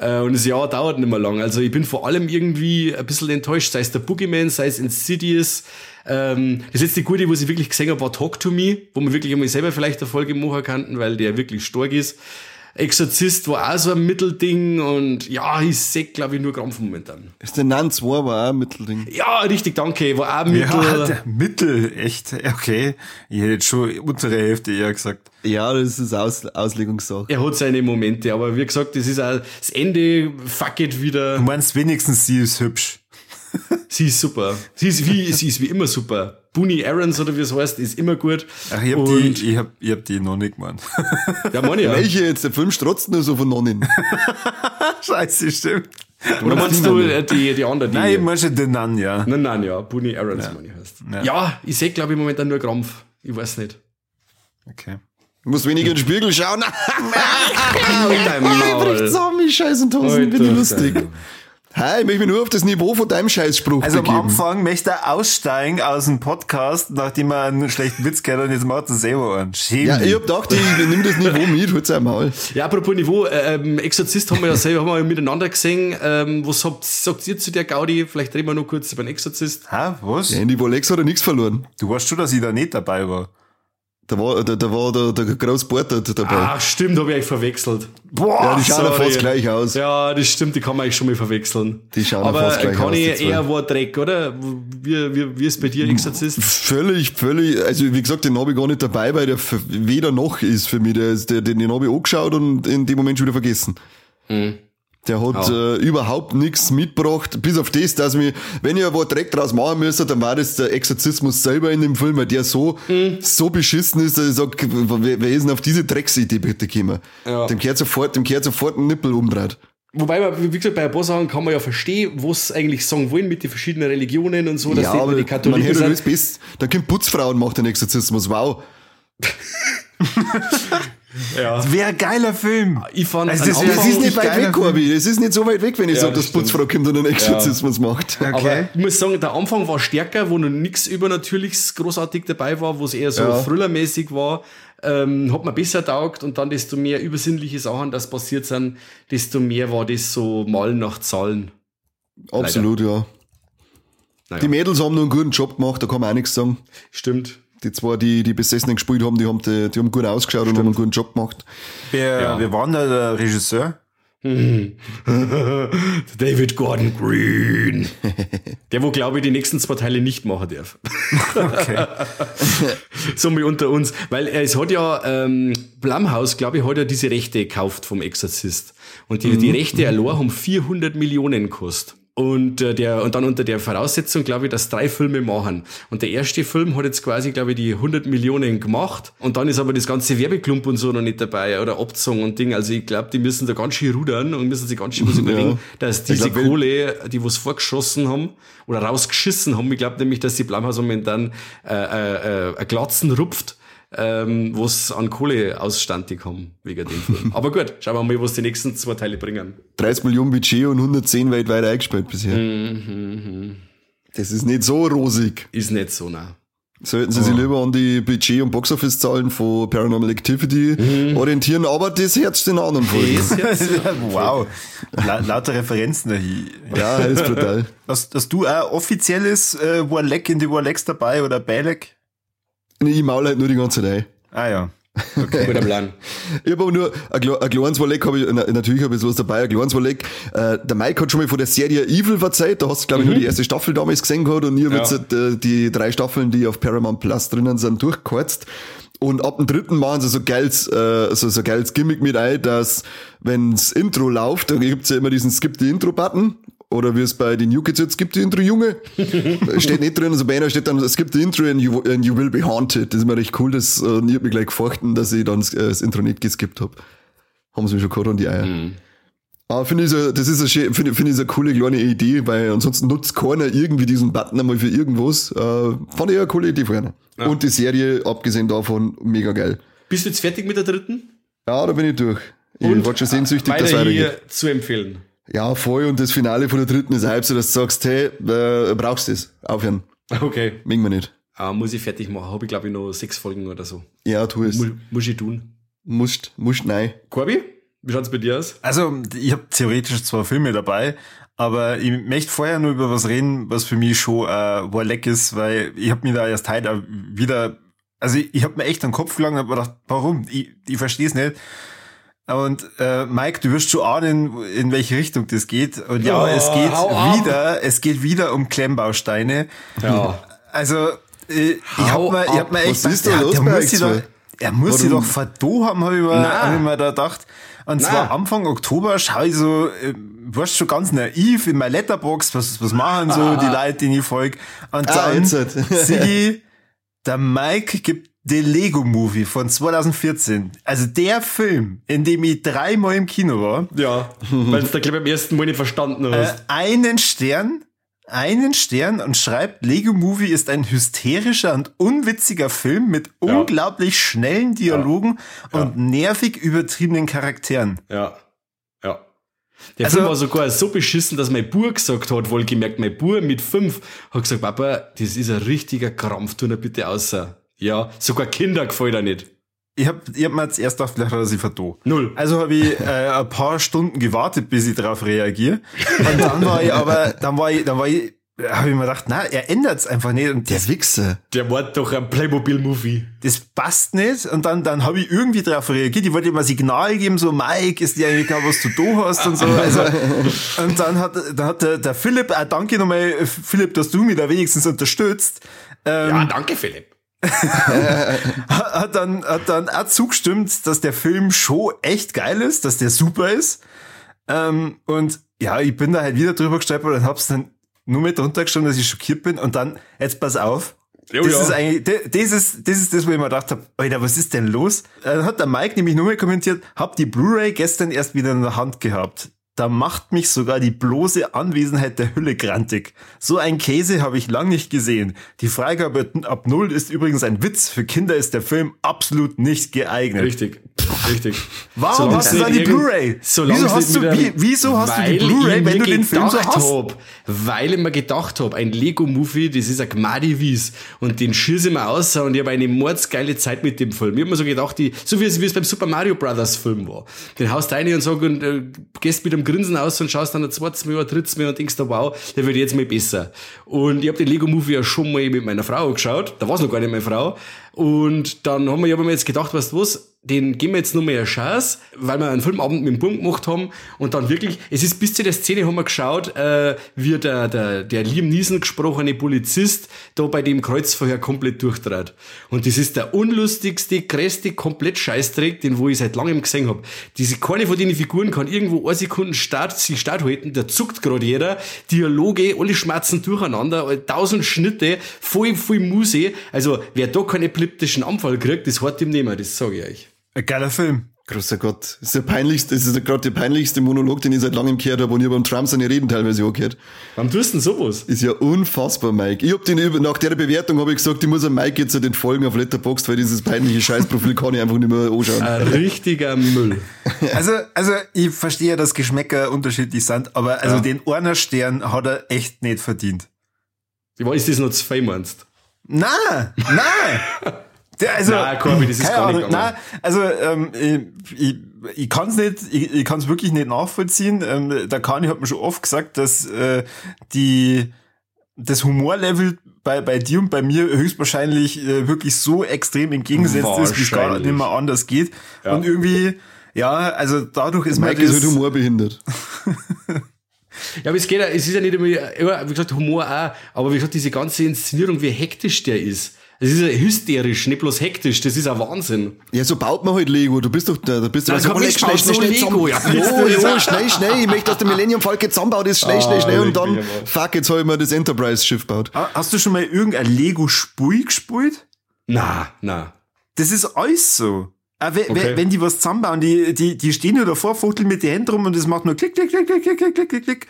Äh, und das Jahr dauert nicht mehr lang. Also ich bin vor allem irgendwie ein bisschen enttäuscht, sei es der Boogeyman, sei es Insidious. Ähm, das letzte Gute, was ich wirklich gesehen habe, war Talk to Me, wo man wirklich einmal selber vielleicht eine Folge machen kann, weil der wirklich stark ist. Exorzist war auch so ein Mittelding und ja, ich sehe, glaube ich, nur Krampf momentan. Ist der Nan 2 war auch ein Mittelding. Ja, richtig, danke. War auch Mittel. Ja, der Mittel, echt, okay. Ich hätte jetzt schon untere Hälfte eher gesagt. Ja, das ist Aus Auslegungssache. er hat seine Momente, aber wie gesagt, das ist auch das Ende, fuck it Du wieder. meinst wenigstens, sie ist hübsch. Sie ist super. Sie ist wie, sie ist wie immer super. Booney Aarons oder wie es heißt, ist immer gut. Ach, ich hab Und- die, ich hab, ich hab die noch nicht gemeint. Ja, meine ja. Welche jetzt? Der Film strotzt nur so von Nonnen. Scheiße, stimmt. Oder meinst du äh, die, die andere? Die, Nein, ich meine schon den Nan, ja. nein, nein, ja. Booney Aarons, meine ich heißt. Ja. Ja, ich sehe, glaube ich, momentan nur Krampf. Ich weiß nicht. Okay. Du musst weniger in den Spiegel schauen. Halt dein Oh, ich brich Maul. zusammen, ich scheiß die Hosen, Alter, bin ich lustig. Hi, ich möchte mich nur auf das Niveau von deinem Scheißspruch Also am begeben. Anfang möchte er aussteigen aus dem Podcast, nachdem er einen schlechten Witz gehört hat und jetzt macht er selber einen. Schäm Ja, ich hab gedacht, ich nehme das Niveau mit, hol's einmal. Ja, apropos Niveau, äh, ähm, Exorzist haben wir ja selber haben wir ja miteinander gesehen. Ähm, was habt, sagt ihr zu der Gaudi? Vielleicht reden wir noch kurz über den Exorzist. Hä, was? Ja, in die Wolex hat er nichts verloren. Du weißt schon, dass ich da nicht dabei war. Da war, da, da war der, der große Portert dabei. Ah, stimmt, habe ich eigentlich verwechselt. Boah, ja, die schauen ja sorry. fast gleich aus. Ja, das stimmt, die kann man eigentlich schon mal verwechseln. Die schauen Aber fast gleich kann aus, zwei. eher war Dreck, oder? Wie, wie, wie ist bei dir Exorzist? Völlig, völlig, also wie gesagt, den habe ich gar nicht dabei, weil der weder noch ist für mich. Der, ist- der, den, den habe ich angeschaut und in dem Moment schon wieder vergessen. Der hat Ja. äh, überhaupt nichts mitgebracht, bis auf das, dass mir, wenn ich aber direkt draus machen müsste, dann war das der Exorzismus selber in dem Film, weil der so, so beschissen ist, dass ich sag, wer, wer ist denn auf diese Drecksidee bitte gekommen? Ja. Dem kehrt sofort, dem kehrt sofort ein Nippel umdreht. Wobei, man, wie gesagt, bei ein paar Sachen kann man ja verstehen, was sie eigentlich sagen wollen mit den verschiedenen Religionen und so, dass ja, die, aber die man Katholiken das sind. Best. Da kommt Putzfrauen, macht den Exorzismus, wow. Ja. Wäre ein geiler Film. Ich fand, Also das Das ist nicht weit weg, Corby. Das ist nicht so weit weg, wenn ich Ja, sage, das dass Putzfrau kommt und einen Exorzismus macht. Aber ich muss sagen, der Anfang war stärker, wo noch nichts Übernatürliches großartig dabei war, wo es eher so Ja. thrillermäßig war. Ähm, hat mir besser taugt und dann desto mehr übersinnliche Sachen, das passiert sind, desto mehr war das so Malen nach Zahlen. Absolut, ja. Naja, Die Mädels haben noch einen guten Job gemacht, da kann man auch nichts sagen. stimmt. Die zwei, die die Besessenen gespielt haben, die haben, die, die haben gut ausgeschaut und haben einen guten Job gemacht. Wer, Ja. wer war denn da der Regisseur? David Gordon Green. Der, wo glaube ich die nächsten zwei Teile nicht machen darf. Okay. so mal unter uns. Weil er es hat ja, ähm, Blumhouse, glaube ich, hat ja diese Rechte gekauft vom Exorzist. Und die, die Rechte allein haben 400 Millionen gekostet. Und, äh, der, und dann unter der Voraussetzung, glaube ich, dass drei Filme machen. Und der erste Film hat jetzt quasi, glaube ich, die 100 Millionen gemacht. Und dann ist aber das ganze Werbeklump und so noch nicht dabei oder Abzong und Ding. Also ich glaube, die müssen da ganz schön rudern und müssen sich ganz schön was überlegen, dass diese glaub, Kohle, die was vorgeschossen haben oder rausgeschissen haben, ich glaube nämlich, dass die Blumhouse momentan äh, äh, äh, Glatzen rupft, ähm, was an Kohle ausstandig haben, wegen dem Film. Aber gut, schauen wir mal, was die nächsten zwei Teile bringen. 30 Millionen Budget und 110 weltweit eingespielt bisher. Das ist nicht so rosig. Ist nicht so, nah. Sollten sie sich lieber an die Budget- und Boxoffice-Zahlen von Paranormal Activity orientieren, aber das Herz den anderen Folgen. Wow. La lauter Referenzen dahin. Ja, das ist brutal. Hast, hast du ein offizielles äh, Warleck in die Warlecks dabei oder Balek? Ich maul halt nur die ganze Zeit ein. Ah ja. guter Plan. Ich habe aber nur ein, ein kleines Walleck, hab ich, na, natürlich habe ich sowas dabei, ein kleines Walleck. Äh, der Mike hat schon mal von der Serie Evil verzeiht, da hast du, glaube ich, nur die erste Staffel damals gesehen gehabt und ich habe Ja. jetzt äh, die drei Staffeln, die auf Paramount Plus drinnen sind, durchgeheizt. Und ab dem dritten machen sie so geiles, äh, so, so geiles Gimmick mit ein, dass wenns Intro läuft, da gibt's ja immer diesen Skip the Intro-Button. Oder wie es bei den New Kids jetzt gibt, die Intro Junge. steht nicht drin, also bei einer steht dann, es gibt die Intro and you, and you will be haunted. Das ist immer recht cool, das, äh, ich hab mich gleich gefurchten, dass ich dann das, äh, das Intro nicht geskippt hab. Haben sie mir schon gehabt an die Eier. Aber finde ich so, das ist eine, schön- finde finde ich so eine coole kleine Idee, weil ansonsten nutzt keiner irgendwie diesen Button einmal für irgendwas. Äh, fand ich eine coole Idee vorher. Und die Serie, abgesehen davon, mega geil. Bist du jetzt fertig mit der dritten? Ja, da bin ich durch. Ich Und war schon sehnsüchtig, dass weiter hier zu empfehlen. Ja, voll. Und das Finale von der dritten ist halb so, dass du sagst, hey, äh, brauchst du das? Aufhören. Okay. Mögen wir nicht. Ah, muss ich fertig machen. Habe ich, glaube ich, noch sechs Folgen oder so. Ja, tu es. Mu muss ich tun. Musst, musst, nein. Corby, wie schaut's bei dir aus? Also, ich habe theoretisch zwei Filme dabei, aber ich möchte vorher nur über was reden, was für mich schon äh, Warleck ist, weil ich habe mir da erst heute wieder, also ich, ich habe mir echt den Kopf gelangt und hab gedacht, warum? Ich, ich verstehe es nicht. Und äh, Mike, du wirst schon ahnen, in welche Richtung das geht. Und ja, Oh, es geht hau ab. wieder, es geht wieder um Klemmbausteine. Ja. Also, äh, ich hab mir, ich hab ab. mir echt Was gedacht, los der muss sich doch, er muss Warum? doch verdo haben, habe ich, mir- hab ich mir da gedacht. Und zwar Na. Anfang Oktober schaue ich so, äh, warst schon ganz naiv in meiner Letterbox, was, was machen so die Leute, die ich folge. Und Ah, dann jetzt halt. sehe ich, der Mike gibt den Lego Movie von 2014. Also der Film, in dem ich dreimal im Kino war, Ja, weil du da, glaube ich, beim ersten Mal nicht verstanden äh, hast. einen Stern, einen Stern und schreibt, Lego Movie ist ein hysterischer und unwitziger Film mit Ja. unglaublich schnellen Dialogen und nervig übertriebenen Charakteren. Ja. Ja. Der Also- Film war sogar so beschissen, dass mein Bub gesagt hat, wohlgemerkt, mein Bub mit fünf, hat gesagt, Papa, das ist ein richtiger Krampf, tu ihn bitte außer. Ja, sogar Kinder gefällt er nicht. Ich hab, ich hab mir jetzt erst gedacht, vielleicht hat er sich vertan. Null. Also habe ich äh, ein paar Stunden gewartet, bis ich darauf reagiere. Und dann war ich aber, dann war ich, dann war ich, habe ich mir gedacht, na, er ändert's einfach nicht. Und das, Der Wichser. Der war doch ein Playmobil-Movie. das passt nicht. Und dann, dann habe ich irgendwie darauf reagiert. Ich wollte ihm ein Signal geben, so, Mike, ist dir eigentlich klar, was du da hast und so. Also, und dann hat, dann hat der, der Philipp, äh, danke nochmal, Philipp, dass du mich da wenigstens unterstützt. Ähm, Ja, danke, Philipp. hat dann, hat dann auch zugestimmt, dass der Film schon echt geil ist, dass der super ist. Ähm, und ja, ich bin da halt wieder drüber gestolpert und hab's dann nur mit drunter geschrieben, dass ich schockiert bin. Und dann, jetzt pass auf. Jo, das ja. ist eigentlich, das- ist, das ist das, wo ich mir gedacht habe, Alter, was ist denn los? Dann hat der Mike nämlich nur mal kommentiert, hab die Blu-ray gestern erst wieder in der Hand gehabt. Da macht mich sogar die bloße Anwesenheit der Hülle grantig. So ein Käse habe ich lang nicht gesehen. Die Freigabe ab Null ist übrigens ein Witz. Für Kinder ist der Film absolut nicht geeignet. Richtig. Richtig. Warum Solange hast du dann die Blu-ray? solange Wieso es hast du- wie- wieso hast du die Blu-ray, wenn du den Film so hast? Hab, weil ich mir gedacht habe, ein Lego-Movie, das ist ein Gmadi Wies und den schieße ich mir aus und ich habe eine mordsgeile Zeit mit dem Film. Ich habe mir so gedacht, die, so wie es, wie es beim Super Mario Brothers Film war. Den haust du rein und sag, und, äh, gehst mit einem Grinsen aus und schaust dann ein zweites Mal, ein drittes Mal und denkst, da, wow, der wird jetzt mal besser. Und ich habe den Lego-Movie ja schon mal mit meiner Frau geschaut. Da war es noch gar nicht meine Frau. Und dann haben wir, ich hab mir jetzt gedacht, weißt du was, den geben wir jetzt nur mal eine Chance, weil wir einen Filmabend mit dem Bum gemacht haben und dann wirklich, es ist bis zu der Szene haben wir geschaut, äh, wie der, der, der Liam Neeson gesprochene Polizist da bei dem Kreuzverhör komplett durchtrat. Und das ist der unlustigste, größte, komplett Scheißdreck, den wo ich seit langem gesehen habe. Diese, keine von den Figuren kann irgendwo eine Sekunde Start, sich Start halten, da zuckt gerade jeder, Dialoge, alle schmerzen durcheinander, tausend Schnitte, voll, voll Muse. Also, wer da keinen epileptischen Anfall kriegt, das hat ihm nicht mehr, das sage ich euch. Ein geiler Film. Großer Gott. Das ist der peinlichste, das ist gerade der peinlichste Monolog, den ich seit langem gehört habe und ich habe beim Trump seine Reden teilweise auch gehört. Warum tust du denn sowas? Ist ja unfassbar, Mike. Ich hab den über, nach der Bewertung habe ich gesagt, ich muss am Mike jetzt den folgen auf Letterboxd, weil dieses peinliche Scheißprofil kann ich einfach nicht mehr anschauen. Ein richtiger Müll. Also, also ich verstehe, dass Geschmäcker unterschiedlich sind, aber also Ja. den einer Stern hat er echt nicht verdient. Ist das noch zu viel, meinst Na, na. Der, also, Nein, Corby, das ist keine gar nicht Ahnung, na, also ähm, ich, ich, ich kann es nicht, ich, ich kann es wirklich nicht nachvollziehen. Ähm, der Kani hat mir schon oft gesagt, dass äh, die das Humorlevel bei, bei dir und bei mir höchstwahrscheinlich äh, wirklich so extrem entgegengesetzt ist, wie es gar nicht mehr anders geht. Und irgendwie, ja, also dadurch ist Mike ist halt humorbehindert. Ja, aber es geht ja, es ist ja nicht immer, ja, wie gesagt, Humor auch, aber wie gesagt, diese ganze Inszenierung, wie hektisch der ist. Das ist ja hysterisch, nicht bloß hektisch, das ist ein Wahnsinn. Ja, so baut man halt Lego. Du bist doch da, da bist du. Also komm, nicht schnell, schnell, schnell, Lego, ja. Oh, jo, jo, schnell, schnell. Ich möchte, dass der Millennium Falcon zusammenbaut ist. Schnell, ah, schnell, schnell. Und dann, fuck, jetzt habe ich mir das Enterprise-Schiff baut. Hast du schon mal irgendein Lego-Spui gespielt? Na, na. Das ist alles so. Ah, wenn, okay. wenn die was zusammenbauen, die, die, die stehen nur davor, fuchteln mit den Händen rum und es macht nur klick, klick, klick, klick, klick, klick, klick, klick.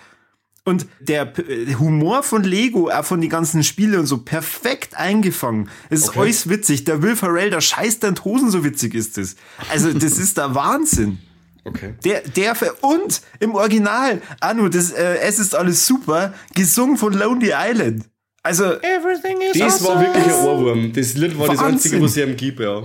Und der P- äh, Humor von Lego, auch von den ganzen Spielen und so, perfekt eingefangen. Es ist Okay. alles witzig. Der Will Ferrell, der scheißt in die Hosen, so witzig ist das. Also, das ist der Wahnsinn. Okay. Der, der, Ver- und im Original, Anu, das, äh, es ist alles super, gesungen von Lonely Island. Also, Everything is Das war awesome. wirklich ein Ohrwurm. Das Lied war das Wahnsinn. einzige, was ich ihm gebe, ja.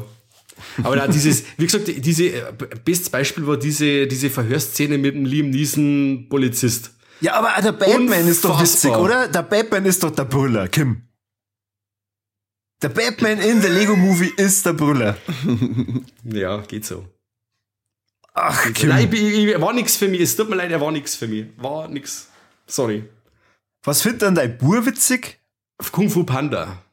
Aber da dieses, wie gesagt, diese, äh, bestes Beispiel war diese, diese Verhörszene mit dem Liam Neeson Polizist. Ja, aber der Batman ist doch witzig, oder? Der Batman ist doch der Brüller, Kim. Der Batman in der Lego Movie ist der Brüller. Ja, geht so. Ach, Kim. Nein, ich, ich, war nix für mich. Es tut mir leid, er war nix für mich. War nix. Sorry. Was findet dann dein Bur witzig? Kung Fu Panda.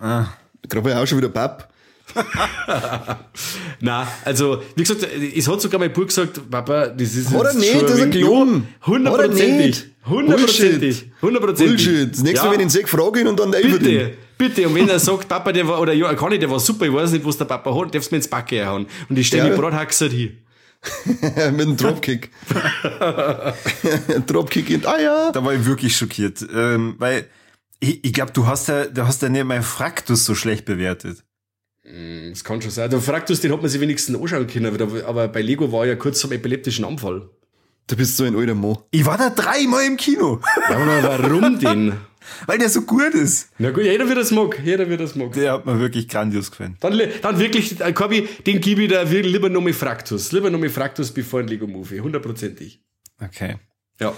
Ah. Gerade war ich auch schon wieder Papp. Na, also, wie gesagt, es hat sogar mein Bruder gesagt, Papa, das ist Oder jetzt nicht, das ist ein. Oder Hundertprozentig. Hundertprozentig. Hundertprozentig. Bullshit. Das nächste Mal, wenn ich ihn sehe, frage ich ihn und dann Bitte, Everdeen. bitte. Und wenn er sagt, Papa, der war, oder ja, kann ich, der war super, ich weiß nicht, was der Papa hat, darfst du mir ins Backe hauen. Und ich stelle Ja. die Brathaxer hier. Mit einem Dropkick. Dropkick in, ah ja. Da war ich wirklich schockiert. Ähm, weil ich, ich glaube, du hast ja, du hast ja nicht mein Fraktus so schlecht bewertet. Das kann schon sein. Der Fraktus, den hat man sich wenigstens anschauen können, aber- aber bei Lego war er ja kurz zum epileptischen Anfall. Du bist so ein alter Mo. Ich war da dreimal im Kino, Ja, aber warum denn? weil der so gut ist. Na gut, jeder wird das mag. Jeder wird das mag. Der hat mir wirklich grandios gefallen. Dann, dann wirklich, äh, Corby, den gebe ich da wirklich lieber nochmal Fraktus. Lieber nochmal Fraktus bevor ein Lego Movie. Hundertprozentig. Okay. Ja.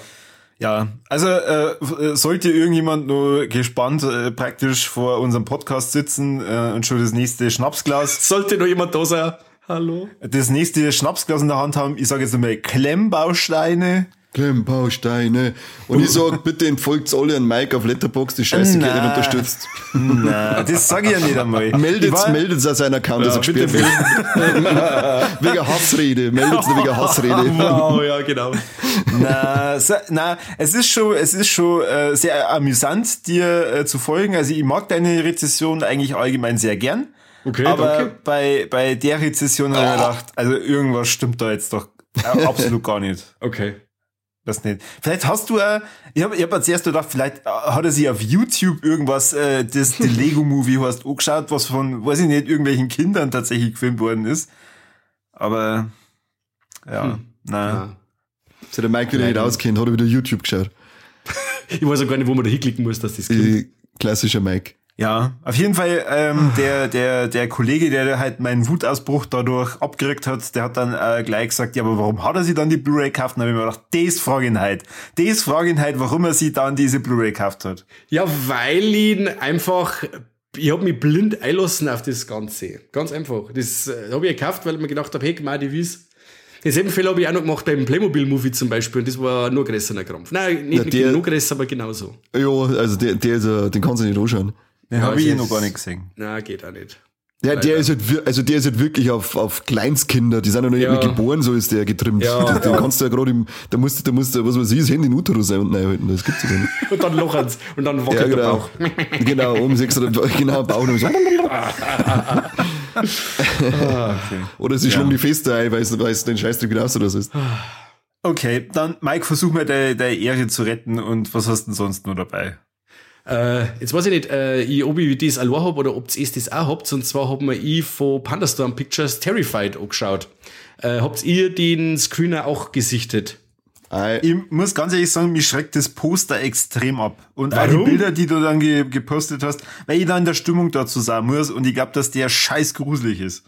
Ja, also äh, sollte irgendjemand nur gespannt äh, praktisch vor unserem Podcast sitzen äh, und schon das nächste Schnapsglas, Sollte noch jemand da sein? Hallo? das nächste Schnapsglas in der Hand haben, ich sage jetzt einmal Klemmbausteine. Klemmbausteine. Und ich sag, bitte entfolgt alle an Mike auf Letterbox, die Scheiße geht nicht unterstützt. Na, das sage ich ja nicht einmal. Meldet meldet's aus seinem Account, dass er gesperrt wird. wegen Hassrede. Meldet's nur wegen Hassrede. Wow, ja, genau. Na, so, na, es ist schon, es ist schon äh, sehr amüsant, dir äh, zu folgen. Also ich mag deine Rezession eigentlich allgemein sehr gern. Okay, aber danke. bei bei der Rezession habe ich mir gedacht, also irgendwas stimmt da jetzt doch äh, absolut gar nicht. Okay. Das nicht. Vielleicht hast du, äh, ich habe ich hab als erstes gedacht, vielleicht äh, hat er sich auf YouTube irgendwas, äh, das die Lego Movie hast angeschaut, was von, weiß ich nicht, irgendwelchen Kindern tatsächlich gefilmt worden ist. Aber ja, na. Ja. So der Mike wieder nicht auskennt, hat er wieder YouTube geschaut. Ich weiß auch gar nicht, wo man da hinklicken muss, dass das. Äh, Klassischer Mike. Ja, auf jeden Fall, ähm, der, der, der Kollege, der halt meinen Wutausbruch dadurch abgerückt hat, der hat dann äh, gleich gesagt, ja, aber warum hat er sich dann die Blu-ray gekauft? Und dann habe ich mir gedacht, das frage ihn halt. Das frage ihn halt, warum er sich dann diese Blu-ray gekauft hat. Ja, weil ihn einfach, ich hab mich blind einlassen auf das Ganze. Ganz einfach. Das äh, habe ich gekauft, weil ich mir gedacht habe, hey, Gemma, die wies. Denselben Fehler habe ich auch noch gemacht beim Playmobil-Movie zum Beispiel und das war nur größerer Krampf. Nein, nicht Ja, der- nur größer, aber genauso. Ja, also der, der ist, äh, den kannst du nicht anschauen. Den Ja, habe ich das eh noch gar nicht gesehen. Na, geht auch nicht. Ja, der ist halt, also der ist halt wirklich auf, auf Kleinstkinder, die sind ja noch nicht Ja. mehr geboren, so ist der getrimmt. Ja. Das, den kannst du ja gerade im, da musst du, da musst du, was weiß ich, das Handy in Uterus ein und reinhalten, das gibt's ja gar nicht. Und dann lochen's und dann Ja, wackelt der genau. Bauch. genau, um sechs genau, Bauch und so. Oder sie schlagen die Feste ein, weil es, weil es den Scheißdreck wieder aus oder so ist. Okay, dann Mike, versuch mal deine, deine Ehre zu retten und was hast du denn sonst noch dabei? Äh, jetzt weiß ich nicht, äh, ich, ob ich das allein hab oder ob ihr das auch habt. Und zwar hab mir ich von Pandastorm Pictures Terrified angeschaut. Äh, habt ihr den Screener auch gesichtet? Ich muss ganz ehrlich sagen, mich schreckt das Poster extrem ab. Und auch die Warum? Bilder, die du dann ge gepostet hast, weil ich da in der Stimmung dazu sein muss und ich glaube, dass der scheiß gruselig ist.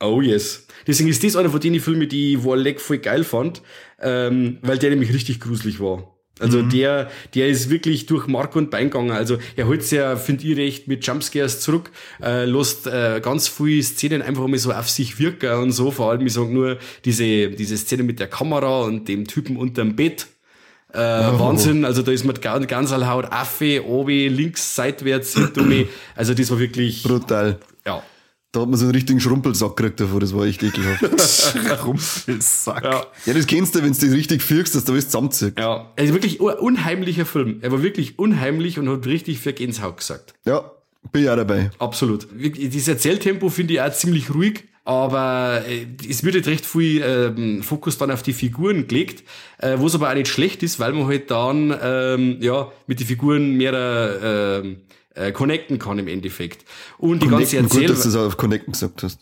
Oh yes. Deswegen ist das einer von den Filmen, die ich Warleck voll geil fand, ähm, weil der nämlich richtig gruselig war. Also der, der ist wirklich durch Mark und Bein gegangen. Also er holt ja, finde ich, recht mit Jumpscares zurück, äh, lässt äh, ganz viele Szenen einfach mal so auf sich wirken und so. Vor allem, ich sag nur, diese, diese Szene mit der Kamera und dem Typen unterm Bett. Äh, Wahnsinn, also da ist man ganz, ganz Haut Affe, obi, links, seitwärts, mir. Also das war wirklich, brutal. Ja. Da hat man so einen richtigen Schrumpelsack gekriegt davor, das war echt ekelhaft. Rumpelsack. Ja. ja, das kennst du, wenn du das richtig firkst, dass da alles zusammenzieht. Ja, also wirklich un- unheimlicher Film. Er war wirklich unheimlich und hat richtig für Gänsehaut gesagt. Ja, bin ich auch dabei. Absolut. Das Erzähltempo finde ich auch ziemlich ruhig, aber äh, es wird halt recht viel ähm, Fokus dann auf die Figuren gelegt, äh, wo es aber auch nicht schlecht ist, weil man halt dann ähm, ja mit den Figuren mehr ähm, äh, connecten kann im Endeffekt. Und die ganze Connecten, gut, dass du das auf Connecten gesagt hast.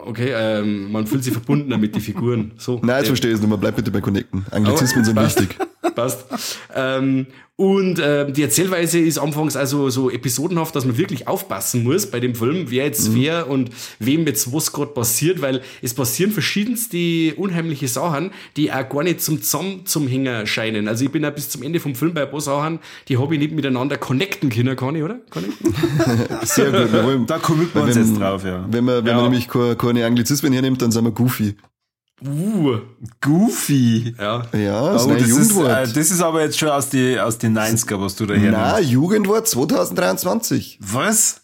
Okay, ähm, man fühlt sich verbundener mit den Figuren. So. Nein, jetzt Äh, verstehe ich es nicht mehr. Bleib bitte bei Connecten. Anglizismen sind wichtig. Passt. Ähm, und ähm, die Erzählweise ist anfangs also so episodenhaft, dass man wirklich aufpassen muss bei dem Film, wer jetzt wer und wem jetzt was gerade passiert, weil es passieren verschiedenste unheimliche Sachen, die auch gar nicht zum Zusammen zum Hänger scheinen. Also ich bin ja bis zum Ende vom Film bei ein paar Sachen, die habe ich nicht miteinander connecten können, kann ich, oder? Connecten? Sehr gut. Wir wollen, Da commit wir uns wenn, jetzt drauf, ja. Wenn man, wenn Ja. man nämlich keine, keine Anglizismen hernimmt, dann sind wir goofy. Uh, Goofy. ja. Ja, das Oh, ist das, ist, Jugendwort. äh, das ist aber jetzt schon aus den aus die 90er, was du da her Na, Jugendwort 2023. Was?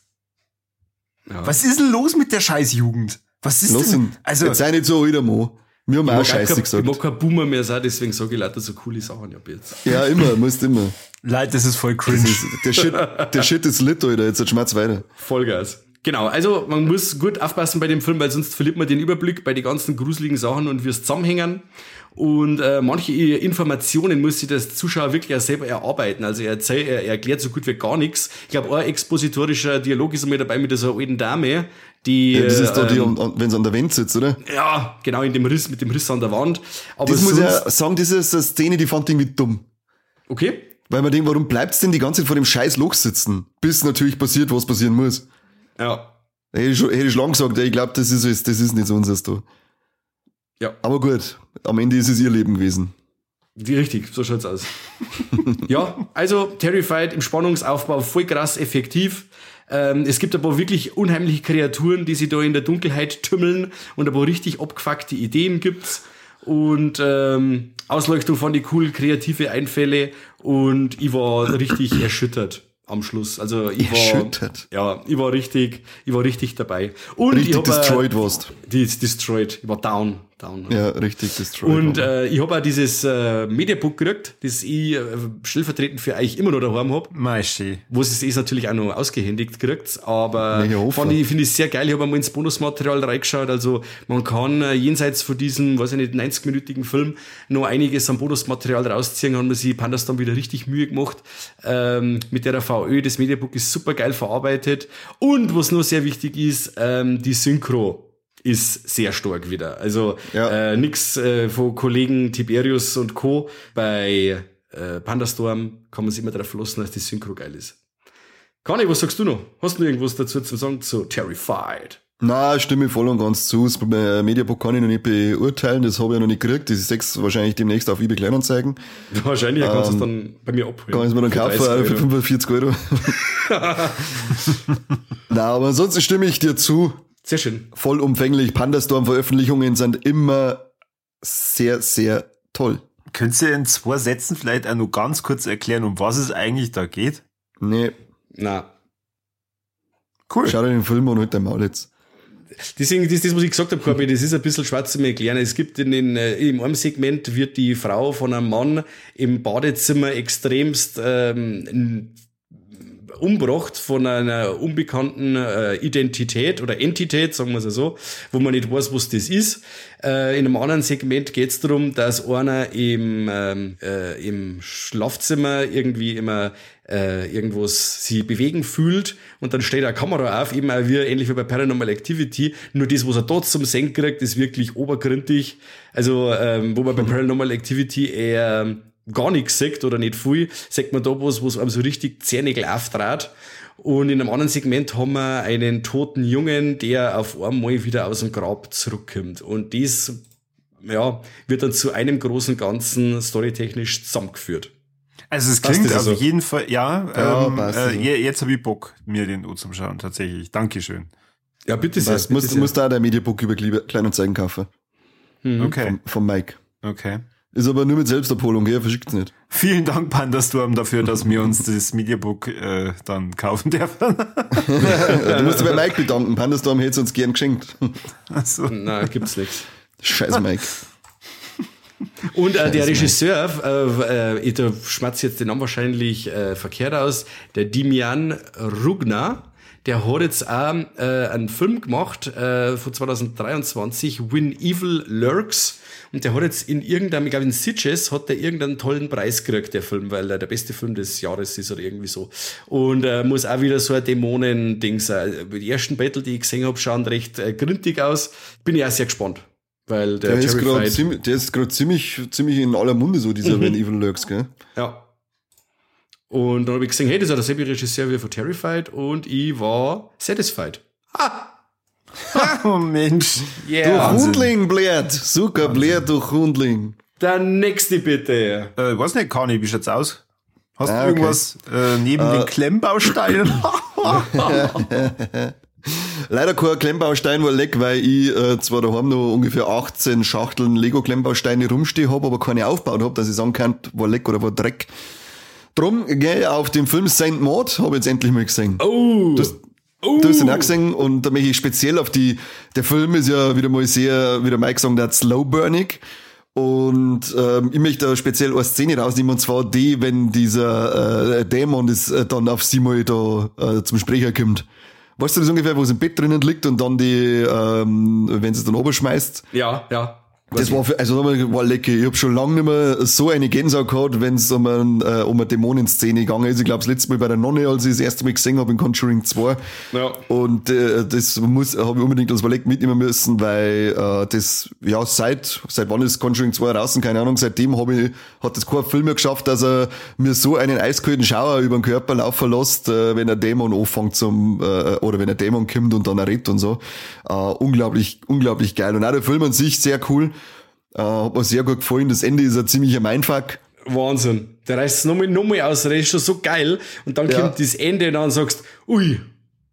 ja. Was ist denn los mit der Scheißjugend? Was ist Los, denn? Also, jetzt sei nicht so wieder Mo. Wir haben auch Ich mag Scheiße kein- Ich gesagt. mag kein Boomer mehr sein, deswegen sage ich lauter so coole Sachen ab jetzt. Ja, immer, musst immer. Leute, das ist voll cringe. ist, der, Shit, der Shit ist lit, Alter. Jetzt schmerz weiter. Vollgas. Genau, also man muss gut aufpassen bei dem Film, weil sonst verliert man den Überblick bei den ganzen gruseligen Sachen und wie es zusammenhängen. und äh, manche Informationen muss sich das Zuschauer wirklich auch selber erarbeiten. Also er, erzählt, er erklärt so gut wie gar nichts. Ich glaube, ein expositorischer Dialog ist einmal dabei mit so einer alten Dame, die. Ja, das ist da die, ähm, wenn sie an der Wand sitzt, oder? ja, genau, in dem Riss, mit dem Riss an der Wand. Aber Das muss ich ja sagen, eine Szene, die fand ich irgendwie dumm. Okay. Weil man denkt, warum bleibt's denn die ganze Zeit vor dem scheiß Loch sitzen? Bis natürlich passiert, was passieren muss. Ja. Hätte ich, schon, hätte ich lang gesagt, ich glaube, das ist, es- das ist nicht so unseres da. Ja. Aber gut, am Ende ist es ihr Leben gewesen. Die, richtig, so schaut's aus. ja, also Terrified im Spannungsaufbau voll krass effektiv. Ähm, es gibt ein paar wirklich unheimliche Kreaturen, die sich da in der Dunkelheit tümmeln und ein paar richtig abgefuckte Ideen gibt's. Und ähm, Ausleuchtung fand ich cool, kreative Einfälle und ich war richtig erschüttert am Schluss. Also ich war, Erschüttert? Ja, ich war richtig, ich war richtig dabei. Und ich Richtig hab, äh, destroyed warst. Die ist destroyed. Ich war down, down. Ja, richtig destroyed. Und äh, ich habe auch dieses äh, Mediabook gekriegt, das ich äh, stellvertretend für euch immer noch daheim hab, Meisti. wo es ist natürlich auch noch ausgehändigt kriegt, aber fand ich, finde ich sehr geil. Ich habe mal ins Bonusmaterial reingeschaut, also man kann äh, jenseits von diesem, weiß ich nicht, 90-minütigen Film noch einiges an Bonusmaterial rausziehen, haben wir sich Pandas dann wieder richtig Mühe gemacht ähm, mit der VÖ. Das Mediabook ist super geil verarbeitet und was nur sehr wichtig ist, ähm, die Synchro ist sehr stark wieder. Also Ja. äh, nix äh, von Kollegen Tiberius und Co. Bei äh, Pandastorm kann man sich immer darauf verlassen, dass die Synchro geil ist. Conny, was sagst du noch? Hast du noch irgendwas dazu zu sagen zu Terrified? Na, stimme ich voll und ganz zu. Das äh, Mediabook kann ich noch nicht beurteilen, das habe ich ja noch nicht gekriegt. Das ist sechs wahrscheinlich demnächst auf eBay Kleinanzeigen. Wahrscheinlich kannst du es dann bei mir abholen. Kann ich es mir dann Für kaufen 30 äh, für Euro. 45 Euro. Na, aber ansonsten stimme ich dir zu. Sehr schön. Vollumfänglich. Pandastorm-Veröffentlichungen sind immer sehr, sehr toll. Könntest du in zwei Sätzen vielleicht auch nur ganz kurz erklären, um was es eigentlich da geht? Nee, Na, Cool. schau dir den Film und halt dein Maul jetzt. Deswegen, das ist das, was ich gesagt habe, Corby, das ist ein bisschen schwarz zu erklären. Es gibt in den, äh, im einem Segment wird die Frau von einem Mann im Badezimmer extremst ähm, umbracht von einer unbekannten äh, Identität oder Entität, sagen wir es so, wo man nicht weiß, was das ist. Äh, in einem anderen Segment geht es darum, dass einer im, ähm, äh, im Schlafzimmer irgendwie immer äh, irgendwas sie bewegen fühlt und dann steht eine Kamera auf, eben auch wie ähnlich wie bei Paranormal Activity. Nur das, was er dort zum Sehen kriegt, ist wirklich obergründig. Also, ähm, wo man bei Paranormal Activity eher gar nichts sagt oder nicht viel, sagt man da was, was einem so richtig Zähnigel auftrat. Und in einem anderen Segment haben wir einen toten Jungen, der auf einmal wieder aus dem Grab zurückkommt. Und das, ja, wird dann zu einem großen Ganzen storytechnisch zusammengeführt. Also es Passt klingt auf so? jeden Fall, ja, Ja, ähm, äh, jetzt habe ich Bock, mir den anzuschauen, tatsächlich. Dankeschön. Ja, bitte sehr. Musst, sehr. musst da der Mediabook über Kle- Kleinanzeigen kaufen. Mhm. Okay, Vom, vom Mike. okay. Ist aber nur mit Selbstabholung, gell? Verschickt's nicht. Vielen Dank, Pandastorm, dafür, dass wir uns das Mediabook äh, dann kaufen dürfen. du musst dich bei Mike bedanken. Pandastorm hätte uns gern geschenkt. also, Nein, gibt's nichts. Scheiß Mike. Und äh, der Regisseur, äh, äh, da schmatzt jetzt den Namen wahrscheinlich äh, verkehrt aus, der Dimian Rugna, der hat jetzt auch äh, einen Film gemacht äh, von 2023, When Evil Lurks. Und der hat jetzt in irgendeinem, ich glaube in Sitges, hat der irgendeinen tollen Preis gekriegt, der Film, weil er der beste Film des Jahres ist oder irgendwie so. Und äh, muss auch wieder so ein Dämonen-Ding sein. Die ersten Battle, die ich gesehen habe, schauen recht äh, gründig aus. Bin ich auch sehr gespannt. Weil der, Der ist gerade ziemlich, ziemlich, ziemlich in aller Munde, so dieser When Evil Lurks, gell? Ja. Und dann habe ich gesehen, hey, das ist derselbe Regisseur wie von Terrified und ich war satisfied. oh Mensch. Durch Wahnsinn. Hundling blärt. Zucker blärt durch Hundling. Der nächste bitte. Äh, weiß nicht, Kani, wie schaut's aus? Hast Ah, du okay. irgendwas äh, neben den Klemmbausteinen? Leider kein Klemmbaustein war leck, weil ich äh, zwar daheim noch ungefähr 18 Schachteln Lego-Klemmbausteine rumstehen hab, aber keine aufgebaut hab, dass ich sagen kann, war leck oder war Dreck. Drum, gell, auf dem Film Saint Maud habe ich jetzt endlich mal gesehen. Oh. Das- oh. Du hast den auch gesehen und da möchte ich speziell auf die, der Film ist ja wieder mal sehr, wie der Mike gesagt hat, slow burning. Und ähm, ich möchte da speziell eine Szene rausnehmen, und zwar die, wenn dieser äh, Dämon das, äh, dann auf sie mal da äh, zum Sprecher kommt. Weißt du das ungefähr, wo es im Bett drinnen liegt und dann die, ähm, wenn sie es dann oben schmeißt? Ja, ja. Das war, für, also war lecker. Ich habe schon lange nicht mehr so eine Gänsehaut gehabt, wenn es um, ein, äh, um eine Dämonenszene gegangen ist. Ich glaube, das letzte Mal bei der Nonne, als ich das erste Mal gesehen habe in Conjuring 2. Ja. Und äh, das muss habe ich unbedingt als Ballet mitnehmen müssen, weil äh, das, ja, seit, seit wann ist Conjuring 2 draußen? Keine Ahnung. Seitdem habe ich, hat das kein Film mehr geschafft, dass er mir so einen eiskalten Schauer über den Körper laufen lässt, äh, wenn der Dämon anfängt zum, äh, oder wenn der Dämon kommt und dann er redet und so. Äh, unglaublich, unglaublich geil. Und auch der Film an sich sehr cool. Äh, hat mir sehr gut gefallen. Das Ende ist ein ziemlicher Mindfuck. Wahnsinn. Der reißt es nochmal, nochmal aus, der ist schon so geil. Und dann Ja. kommt das Ende und dann sagst ui,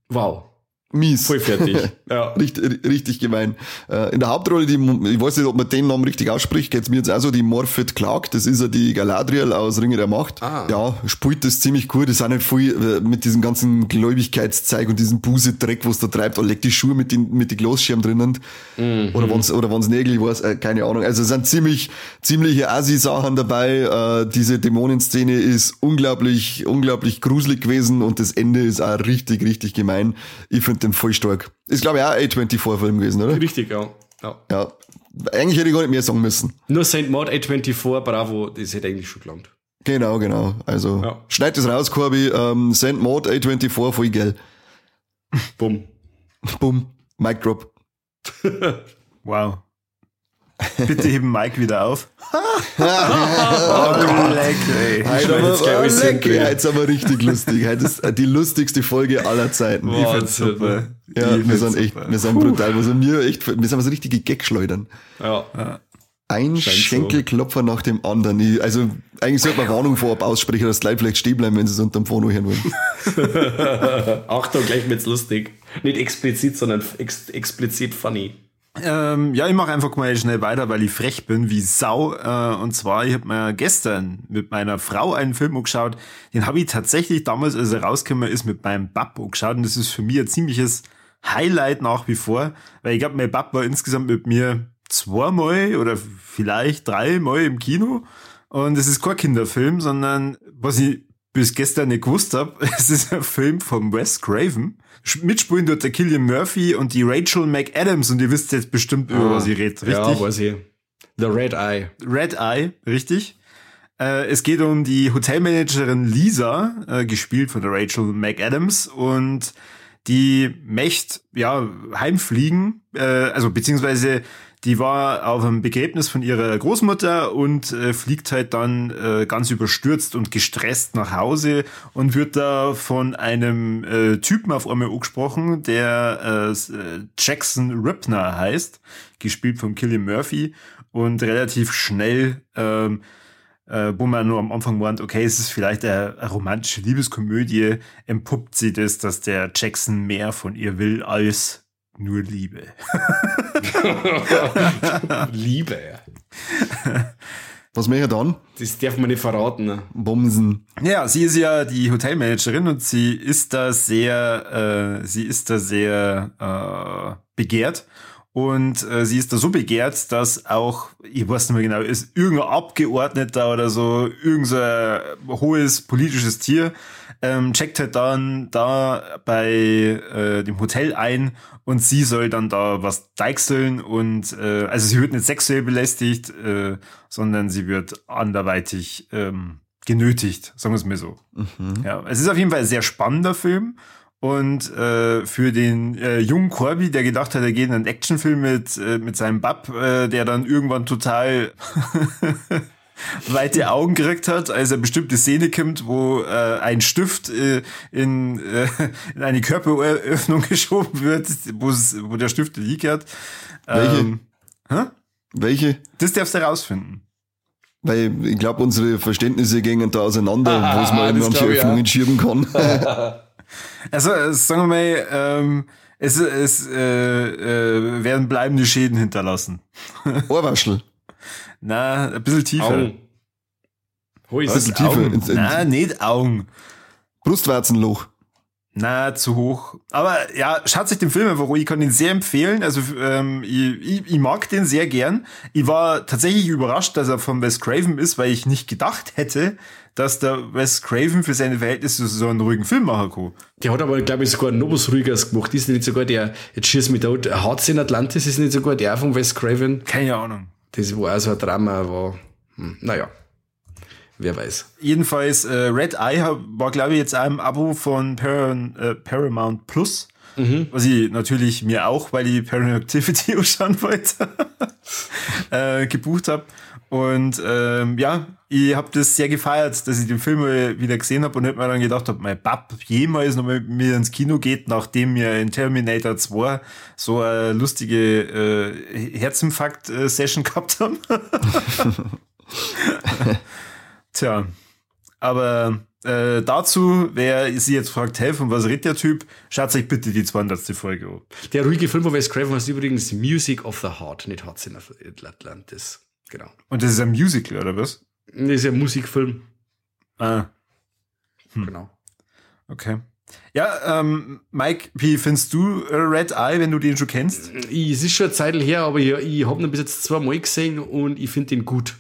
wow, Mies. voll fertig. ja. Richtig, richtig gemein. Äh, In der Hauptrolle, die, ich weiß nicht, ob man den Namen richtig ausspricht, geht's mir jetzt auch so, die Morphet Clark, das ist ja die Galadriel aus Ringe der Macht. Ah. Ja, spielt das ziemlich gut, das ist auch nicht viel äh, mit diesem ganzen Gläubigkeitszeug und diesem Busedreck, was da treibt, da legt die Schuhe mit den, mit den Glasschirm drinnen. Mhm. Oder wann's, oder wann's Nägel was, äh, keine Ahnung. Also es sind ziemlich, ziemliche Assi-Sachen dabei, äh, diese Dämonenszene ist unglaublich, unglaublich gruselig gewesen und das Ende ist auch richtig, richtig gemein. Ich finde den voll stark. Ist glaube ich auch ein A24-Film gewesen, oder? Richtig, ja. ja. Ja. Eigentlich hätte ich gar nicht mehr sagen müssen. Nur St. Maud A24, bravo, das hätte eigentlich schon gelangt. Genau, genau. Also, Ja. schneid das raus, Corby. Ähm, Send Mod A24, voll geil. Bumm. Bumm. Mic drop. Wow. Bitte heben Mike wieder auf. oh, leck, ey. Heute haben jetzt wir, oh, alles leck, heute sind wir richtig lustig. Heute ist äh, die lustigste Folge aller Zeiten. Wow. Ich find's super. Ja, Ich wir sind echt, super. wir sind brutal. Wir sind mir echt, wir sind so richtige Gag-Schleudern. Ja. Ein Scheint so. Schenkelklopfer nach dem anderen. Ich, also, eigentlich sollte man Warnung vorab aussprechen, dass die Leute vielleicht stehen bleiben, wenn sie es unterm Phono hören wollen. Achtung, gleich wird's lustig. Nicht explizit, sondern ex explizit funny. Ähm, ja, ich mache einfach mal schnell weiter, weil ich frech bin wie Sau. Äh, und zwar, ich habe mir gestern mit meiner Frau einen Film angeschaut. Den habe ich tatsächlich damals, als er rausgekommen ist, mit meinem Bab angeschaut. Und das ist für mich ein ziemliches Highlight nach wie vor. Weil ich glaube, mein Bab war insgesamt mit mir zweimal oder vielleicht dreimal im Kino. Und es ist kein Kinderfilm, sondern was ich bis gestern nicht gewusst habe, es ist ein Film von Wes Craven. Mitspielen dort der Killian Murphy und die Rachel McAdams und ihr wisst jetzt bestimmt, über was ich rede, richtig? Ja, weiß ich. The Red Eye. Red Eye, richtig. Äh, es geht um die Hotelmanagerin Lisa, äh, gespielt von der Rachel McAdams und die möchte ja heimfliegen, äh, also beziehungsweise die war auf einem Begräbnis von ihrer Großmutter und äh, fliegt halt dann äh, ganz überstürzt und gestresst nach Hause und wird da von einem äh, Typen auf einmal angesprochen, der äh, äh, Jackson Ripner heißt, gespielt von Killian Murphy und relativ schnell ähm, äh, wo man nur am Anfang meint, okay, es ist vielleicht eine, eine romantische Liebeskomödie, entpuppt sie das, dass der Jackson mehr von ihr will als nur Liebe. Liebe. Was mehr dann? Das darf man nicht verraten. ne? Bumsen. Ja, sie ist ja die Hotelmanagerin und sie ist da sehr, äh, sie ist da sehr äh, begehrt. Und äh, sie ist da so begehrt, dass auch, ich weiß nicht mehr genau, ist irgendein Abgeordneter oder so, irgendein hohes politisches Tier, ähm, checkt halt dann da bei äh, dem Hotel ein und sie soll dann da was deichseln und äh, also sie wird nicht sexuell belästigt, äh, sondern sie wird anderweitig ähm, genötigt, sagen wir es mal so. Ja, es ist auf jeden Fall ein sehr spannender Film. Und äh, für den äh, jungen Corby, der gedacht hat, er geht in einen Actionfilm mit, äh, mit seinem Bab, äh, der dann irgendwann total weite Augen gekriegt hat, als er bestimmte Szene kommt, wo äh, ein Stift äh, in, äh, in eine Körperöffnung geschoben wird, wo der Stift liegt hat. Welche? Ähm, hä? Welche? Das darfst du herausfinden. Weil ich glaube, unsere Verständnisse gehen da auseinander, Ah, wo es man in manche Öffnungen schieben kann. Also, äh, sagen wir mal, ähm, es, es äh, äh, werden bleibende Schäden hinterlassen. Ohrwaschel. Na, ein bisschen tiefer. Augen. Hoi, Was? ist Bisschen tiefer. Augen. Ins- ins- Na, nicht Augen. Brustwarzenloch. Na, zu hoch. Aber ja, schaut sich den Film einfach an. Ich kann ihn sehr empfehlen. Also ähm, ich, ich, ich mag den sehr gern. Ich war tatsächlich überrascht, dass er von Wes Craven ist, weil ich nicht gedacht hätte, dass der Wes Craven für seine Verhältnisse so einen ruhigen Film machen kann. Der hat aber, glaube ich, sogar noch was Ruhiges gemacht. Ist nicht sogar der, jetzt schieß mich da, Hearts in Atlantis ist nicht sogar der von Wes Craven. Keine Ahnung. Das war also ein Drama, war, hm, naja, wer weiß. Jedenfalls, äh, Red Eye war, glaube ich, jetzt auch im Abo von Param äh, Paramount Plus. Was ich natürlich mir auch, weil ich Paranormal Activity anschauen wollte, äh, gebucht habe. Und ähm, ja, ich habe das sehr gefeiert, dass ich den Film mal wieder gesehen habe und hab mir dann gedacht habe, mein Bab jemals noch mit mir ins Kino geht, nachdem mir in Terminator 2 so eine lustige äh, Herzinfarkt-Session gehabt haben. Tja, aber äh, dazu, wer sie jetzt fragt, hey, von was redet der Typ, schaut euch bitte die 200. Folge an. Der ruhige Film von Wes Craven heißt übrigens Music of the Heart, nicht Hearts in Atlantis. Genau. Und das ist ein Musical, oder was? Das ist ja ein Musikfilm. Ah, Genau. okay. Ja, ähm, Mike, wie findest du äh, Red Eye, wenn du den schon kennst? Ich, es ist schon eine Zeit her, aber ich, ich habe ihn bis jetzt zweimal gesehen und ich finde ihn gut.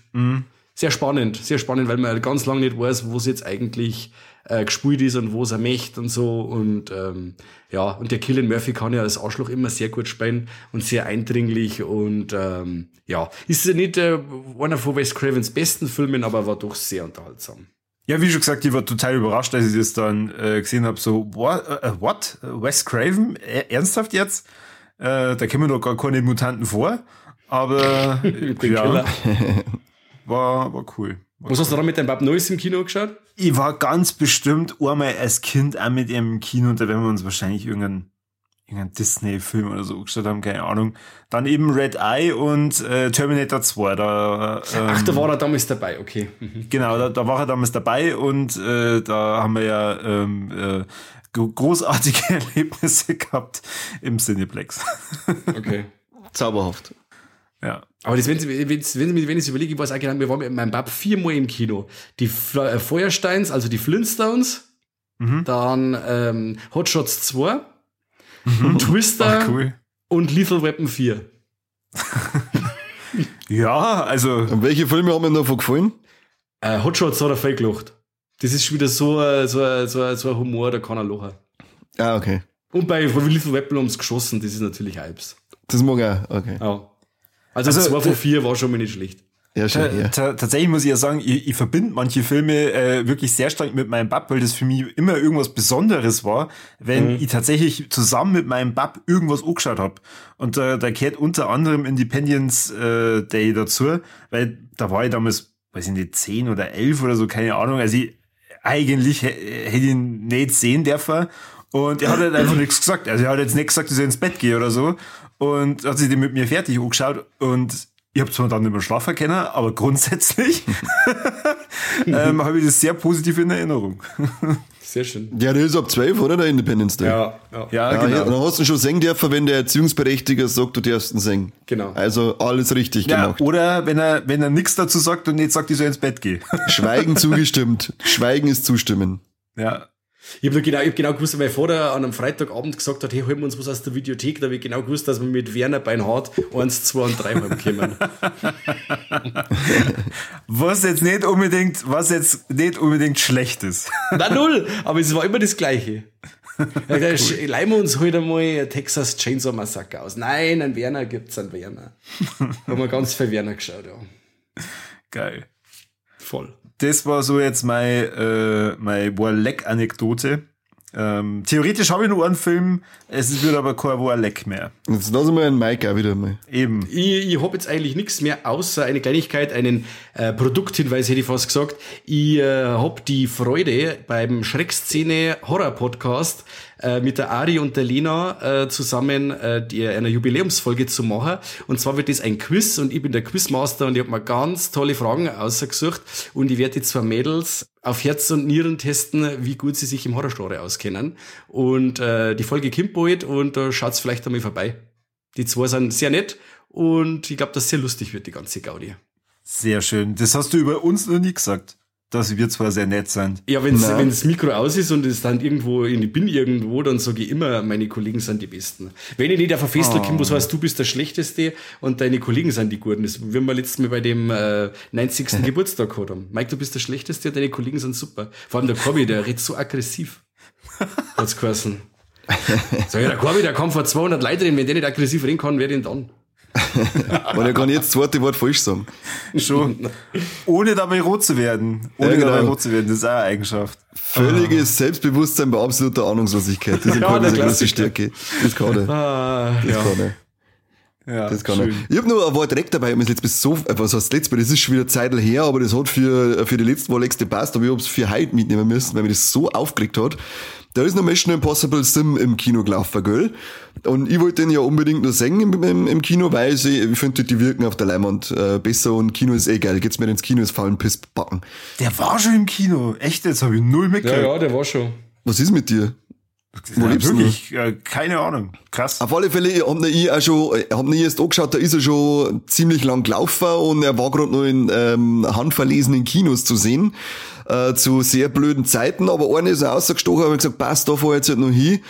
Sehr spannend, sehr spannend, weil man ganz lange nicht weiß, wo es jetzt eigentlich äh, gespielt ist und wo es er möchte und so. Und ähm, ja, und der Killian Murphy kann ja als Arschloch immer sehr gut spielen und sehr eindringlich und ähm, ja, ist ja nicht äh, einer von Wes Cravens besten Filmen, aber war doch sehr unterhaltsam. Ja, wie schon gesagt, ich war total überrascht, als ich das dann äh, gesehen habe. So, what? Äh, what? Wes Craven? Äh, ernsthaft jetzt? Äh, da kommen doch gar keine Mutanten vor. Aber ja, war, war cool. Was hast du da mit deinem Bab Neues im Kino geschaut? Ich war ganz bestimmt einmal als Kind auch mit ihm im Kino und da werden wir uns wahrscheinlich irgendeinen, irgendeinen Disney-Film oder so angeschaut haben, keine Ahnung. Dann eben Red Eye und äh, Terminator 2. Da, ähm, Ach, da war er damals dabei, okay. Mhm. Genau, da, da war er damals dabei und äh, da haben wir ja ähm, äh, gro- großartige Erlebnisse gehabt im Cineplex. Okay. Zauberhaft. Ja. Aber das, wenn Sie, wenn Sie, wenn Sie, wenn ich überlege, ich weiß auch genau, wir waren mit meinem Bab viermal im Kino. Die äh, Feuersteins, also die Flintstones, Mhm. dann ähm, Hot Shots 2, Twister Ach, cool. und Lethal Weapon 4. Ja, also Und welche Filme haben mir davon gefallen? Äh, Hot Shots hat er voll gelacht. Das ist schon wieder so, äh, so, äh, so, äh, so ein Humor, da kann er lachen. Ah, okay. Und bei Lethal Weapon ums geschossen, das ist natürlich Hypes. Das mag ich auch. Okay. Ja. Also, Also, 2 von d- 4 war schon mal nicht schlecht. Ja, schön. ta- Ja. ta- tatsächlich muss ich ja sagen, ich, ich verbinde manche Filme äh, wirklich sehr stark mit meinem Bab, weil das für mich immer irgendwas Besonderes war, wenn ich tatsächlich zusammen mit meinem Bab irgendwas angeschaut habe. Und äh, da gehört unter anderem Independence äh, Day dazu, weil da war ich damals, weiß ich nicht, 10 oder 11 oder so, keine Ahnung. Also ich, eigentlich hä- hätte ich ihn nicht sehen dürfen. Und er hat halt einfach nichts gesagt. Also er hat jetzt nicht gesagt, dass er ins Bett gehe oder so. Und hat sich den mit mir fertig angeschaut. Und ich habe zwar dann nicht mehr schlafen können, aber grundsätzlich ähm, habe ich das sehr positiv in Erinnerung. Sehr schön. ja, der ist ab 12, oder? Der Independence Day. Ja, ja. Ja, Ja, genau. ja, dann hast du schon singen dürfen, wenn der Erziehungsberechtiger sagt, du darfst ihn singen. Genau. Also alles richtig Ja, gemacht. oder wenn er, wenn er nichts dazu sagt und nicht sagt, ich soll ins Bett gehen. Schweigen zugestimmt. Schweigen ist zustimmen. ja. Ich habe genau, ich hab genau gewusst, weil mein Vater an einem Freitagabend gesagt hat, hey, holen wir uns was aus der Videothek. Da habe ich genau gewusst, dass wir mit Werner Beinhardt 1, 2 und 3 heimkommen. Was jetzt nicht unbedingt, was jetzt nicht unbedingt schlecht ist. Na null, aber es war immer das Gleiche. Sch- leihen wir uns heute einmal ein Texas Chainsaw Massacre aus. Nein, einen Werner gibt's einen Werner. Haben wir ganz viel Werner geschaut, ja. Geil. Voll. Das war so jetzt meine, äh, meine Warleck-Anekdote. Ähm, theoretisch habe ich nur einen Film, es wird aber kein Warleck mehr. Jetzt lassen wir einen Mike auch wieder mal. Eben. Ich, ich habe jetzt eigentlich nichts mehr, außer eine Kleinigkeit, einen äh, Produkthinweis hätte ich fast gesagt. Ich äh, habe die Freude beim Schreckszene Horror Podcast äh, mit der Ari und der Lena äh, zusammen äh, die, eine Jubiläumsfolge zu machen. Und zwar wird das ein Quiz und ich bin der Quizmaster und ich habe mir ganz tolle Fragen ausgesucht und ich werde die zwei Mädels auf Herz und Nieren testen, wie gut sie sich im Horrorgenre auskennen. Und äh, die Folge kommt bald und da schaut's vielleicht einmal vorbei. Die zwei sind sehr nett und ich glaube, dass sehr lustig wird, die ganze Gaudi. Sehr schön. Das hast du über uns noch nie gesagt, dass wir zwar sehr nett sind. Ja, wenn das Mikro aus ist und es dann irgendwo, ich bin irgendwo, dann sage ich immer, meine Kollegen sind die Besten. Wenn ich nicht auf ein Festel komme, wo es heißt, du bist der Schlechteste und deine Kollegen sind die Guten. Das wie wir letztes Mal bei dem äh, 90. Geburtstag gehabt haben. Mike, du bist der Schlechteste und deine Kollegen sind super. Vor allem der Corby, der redet so aggressiv. Hat's geheißen. Sag ich, der Corby, der kann vor 200 Leuten. Wenn der nicht aggressiv reden kann, wer denn dann? Weil er kann jetzt das zweite Wort falsch sagen. Schon. Ohne dabei rot zu werden. Ohne Ja, genau. dabei rot zu werden, das ist auch eine Eigenschaft. Völliges Selbstbewusstsein bei absoluter Ahnungslosigkeit. Das ist Ja, keine der große. Stärke. Das kann er. Ah, Das ja. kann er. Ja, Das kann er. Ich habe noch ein Wort direkt dabei, ich letzte Mal so, äh, was heißt letztes Mal, das ist schon wieder Zeit her, aber das hat für, für die letzte Woche letzte passt, aber ich hab's für heute mitnehmen müssen, weil mich das so aufgeregt hat. Da ist noch Mission Impossible Sim im Kino gelaufen, gell? Und ich wollte den ja unbedingt noch sehen im, im, im Kino, weil sie, ich finde, die wirken auf der Leinwand äh, besser und Kino ist eh geil. Geht's mir ins Kino, ist faulen Piss backen. Der war schon im Kino. Echt, jetzt habe ich null ja, mitgekriegt. ja, der war schon. Was ist mit dir? Wo Ja, lebst du? wirklich, äh, keine Ahnung. Krass. Auf alle Fälle, ich hab ihn ich auch schon, ich hab ihn erst angeschaut, da ist er schon ziemlich lang gelaufen und er war gerade noch in ähm, handverlesenen Kinos zu sehen, äh, zu sehr blöden Zeiten, aber einer ist rausgestochen, habe gesagt, passt, da fahr ich jetzt halt noch hin.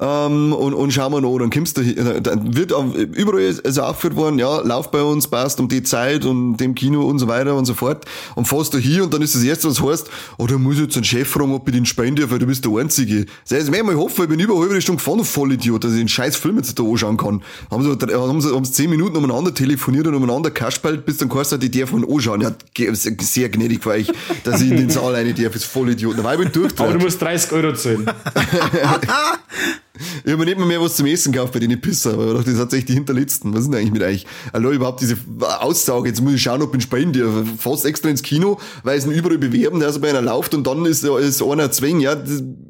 Ähm, und, und schauen wir noch, dann kommst du, hin. dann wird auch, überall ist er aufgeführt worden, ja, lauf bei uns, passt um die Zeit und dem Kino und so weiter und so fort. Und fährst du hier und dann ist das erste, was heißt, oh, da muss ich jetzt einen Chef fragen, ob ich den darf, weil du bist der Einzige. Das heißt, wenn ich mal hoffe, ich bin über eine halbe Stunde gefahren, du Vollidiot, dass ich den scheiß Film jetzt da anschauen kann. Haben sie, haben sie, haben sie zehn Minuten umeinander telefoniert und umeinander kaspelt, bis dann geheißen hat, ich darf anschauen. Ja, sehr gnädig für euch, dass ich in den Saal rein darf, ist Vollidiot. Na, Weil ich bin Aber du musst 30 Euro zahlen. Ich habe mir nicht mal mehr was zum Essen gekauft bei den Pisser, aber ich dachte, das ist tatsächlich die hinterletzten. Was ist denn eigentlich mit euch? Hallo, überhaupt diese Aussage, jetzt muss ich schauen, ob ich spielen darf. Fast extra ins Kino, weil es ihn überall bewerben, dass er bei einer läuft und dann ist, ist einer zwingen, ja,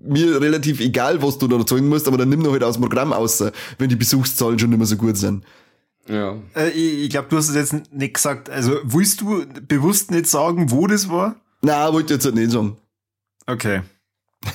mir relativ egal, was du da zeigen musst, aber dann nimm noch halt aus dem Programm aus, wenn die Besuchszahlen schon nicht mehr so gut sind. Ja. Äh, ich ich glaube, du hast es jetzt nicht gesagt. Also, willst du bewusst nicht sagen, wo das war? Na, wollte ich jetzt halt nicht sagen. Okay.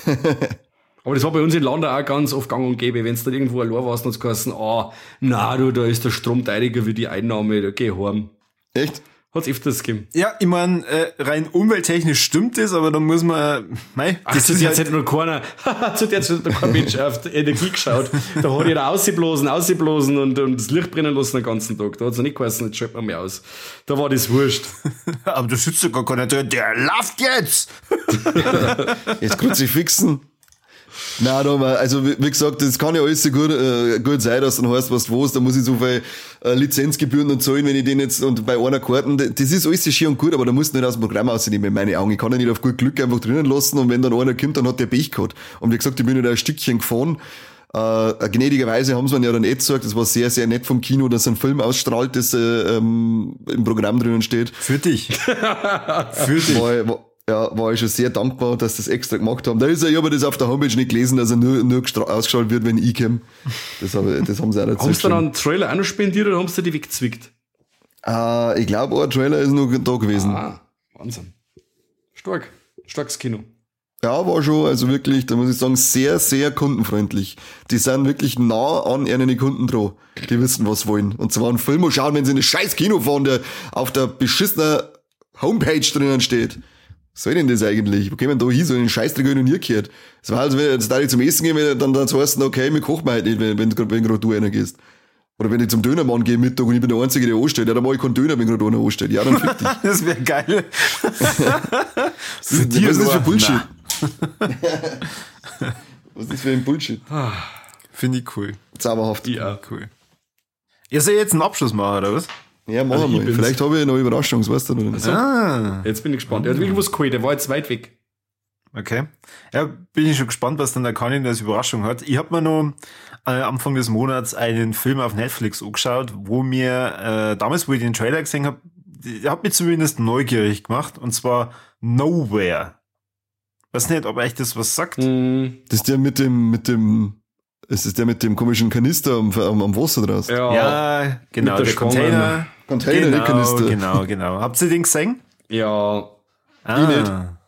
Aber das war bei uns in Landau auch ganz oft gang und gäbe. Wenn du da irgendwo allein warst, dann hat's geheißen, ah, na du, da ist der Strom teiliger wie die Einnahme, da geh heim. Echt? Hat's öfters gegeben. Ja, ich mein, äh, rein umwelttechnisch stimmt das, aber dann muss man, mei, Ach, zu der Zeit hat noch keiner, zu der Zeit hat noch kein Mensch auf die Energie geschaut. Da hat jeder ausgeblasen, ausgeblasen und, und das Licht brennen lassen den ganzen Tag. Da hat's noch nicht geheißen, jetzt schalten wir mehr aus. Da war das wurscht. aber da sitzt ja gar keiner drin, der läuft jetzt! Jetzt Kruzifixen. Nein, mal, also wie, wie gesagt, das kann ja alles so gut, äh, gut sein, dass dann heißt, was du was, da muss ich so viel äh, Lizenzgebühren und zahlen, wenn ich den jetzt und bei einer Karten, das ist alles so schön und gut, aber da musst du nicht aus dem Programm rausnehmen, in meine Augen. Ich kann ja nicht auf gut Glück einfach drinnen lassen und wenn dann einer kommt, dann hat der Pech gehabt. Und wie gesagt, ich bin ja da ein Stückchen gefahren. Äh, gnädigerweise haben sie mir ja dann eh gesagt, das war sehr, sehr nett vom Kino, dass ein Film ausstrahlt, das äh, ähm, im Programm drinnen steht. Für dich. Für dich. war, war, ja, war ich schon sehr dankbar, dass das extra gemacht haben. Da ist ja, ich habe das auf der Homepage nicht gelesen, dass er nur, nur gestra- ausgestrahlt wird, wenn ich komme. Das, habe, das haben sie auch Haben dazu sie dann einen Trailer auch noch spendiert oder haben sie die weggezwickt? äh, Ich glaube, ein Trailer ist noch da gewesen. Ah, Wahnsinn. Stark. Starkes Kino. Ja, war schon, also wirklich, da muss ich sagen, sehr, sehr kundenfreundlich. Die sind wirklich nah an ihren Kunden dran. Die wissen, was wollen. Und zwar einen Film schauen, wenn sie in ein scheiß Kino fahren, der auf der beschissenen Homepage drinnen steht. Soll denn das eigentlich? Wo kommen da hin? So einen Scheißdreck hab ich noch nie gehört. Es war also, wenn jetzt da ich zum Essen gehen, wenn dann da heißt, okay, wir kochen wir halt nicht, wenn, wenn, wenn gerade du einer gehst. Oder wenn ich zum Dönermann gehe Mittag und ich bin der Einzige, der ansteht, ja, dann mach ich keinen Döner, wenn gerade einer ansteht. Ja, dann fick dich. Das wäre geil. Für dir Was ist das für? Bullshit? Was ist das für ein Bullshit? Finde ich cool. Zauberhaft. Ja. Cool. Ihr soll jetzt einen Abschluss machen, oder was? Ja, machen Also wir mal. Vielleicht habe ich noch eine Überraschung, das weißt du noch nicht. So, Ah, jetzt bin ich gespannt. Er hat wirklich was geholt, der war jetzt weit weg. okay. Ja, bin ich schon gespannt, was dann der Kanin als Überraschung hat. Ich habe mir noch äh, Anfang des Monats einen Film auf Netflix angeschaut, wo mir äh, damals, wo ich den Trailer gesehen habe, der hat mich zumindest neugierig gemacht, und zwar Nowhere. Weiß nicht, ob euch das was sagt. Hm, Das ist der mit dem, mit dem, es ist der mit dem komischen Kanister am, am, am Wasser draus. ja. Ja, genau, Mit der der, Container. Container, genau, nicht Kanister. genau, genau. Habt ihr den gesehen? Ja. Ah.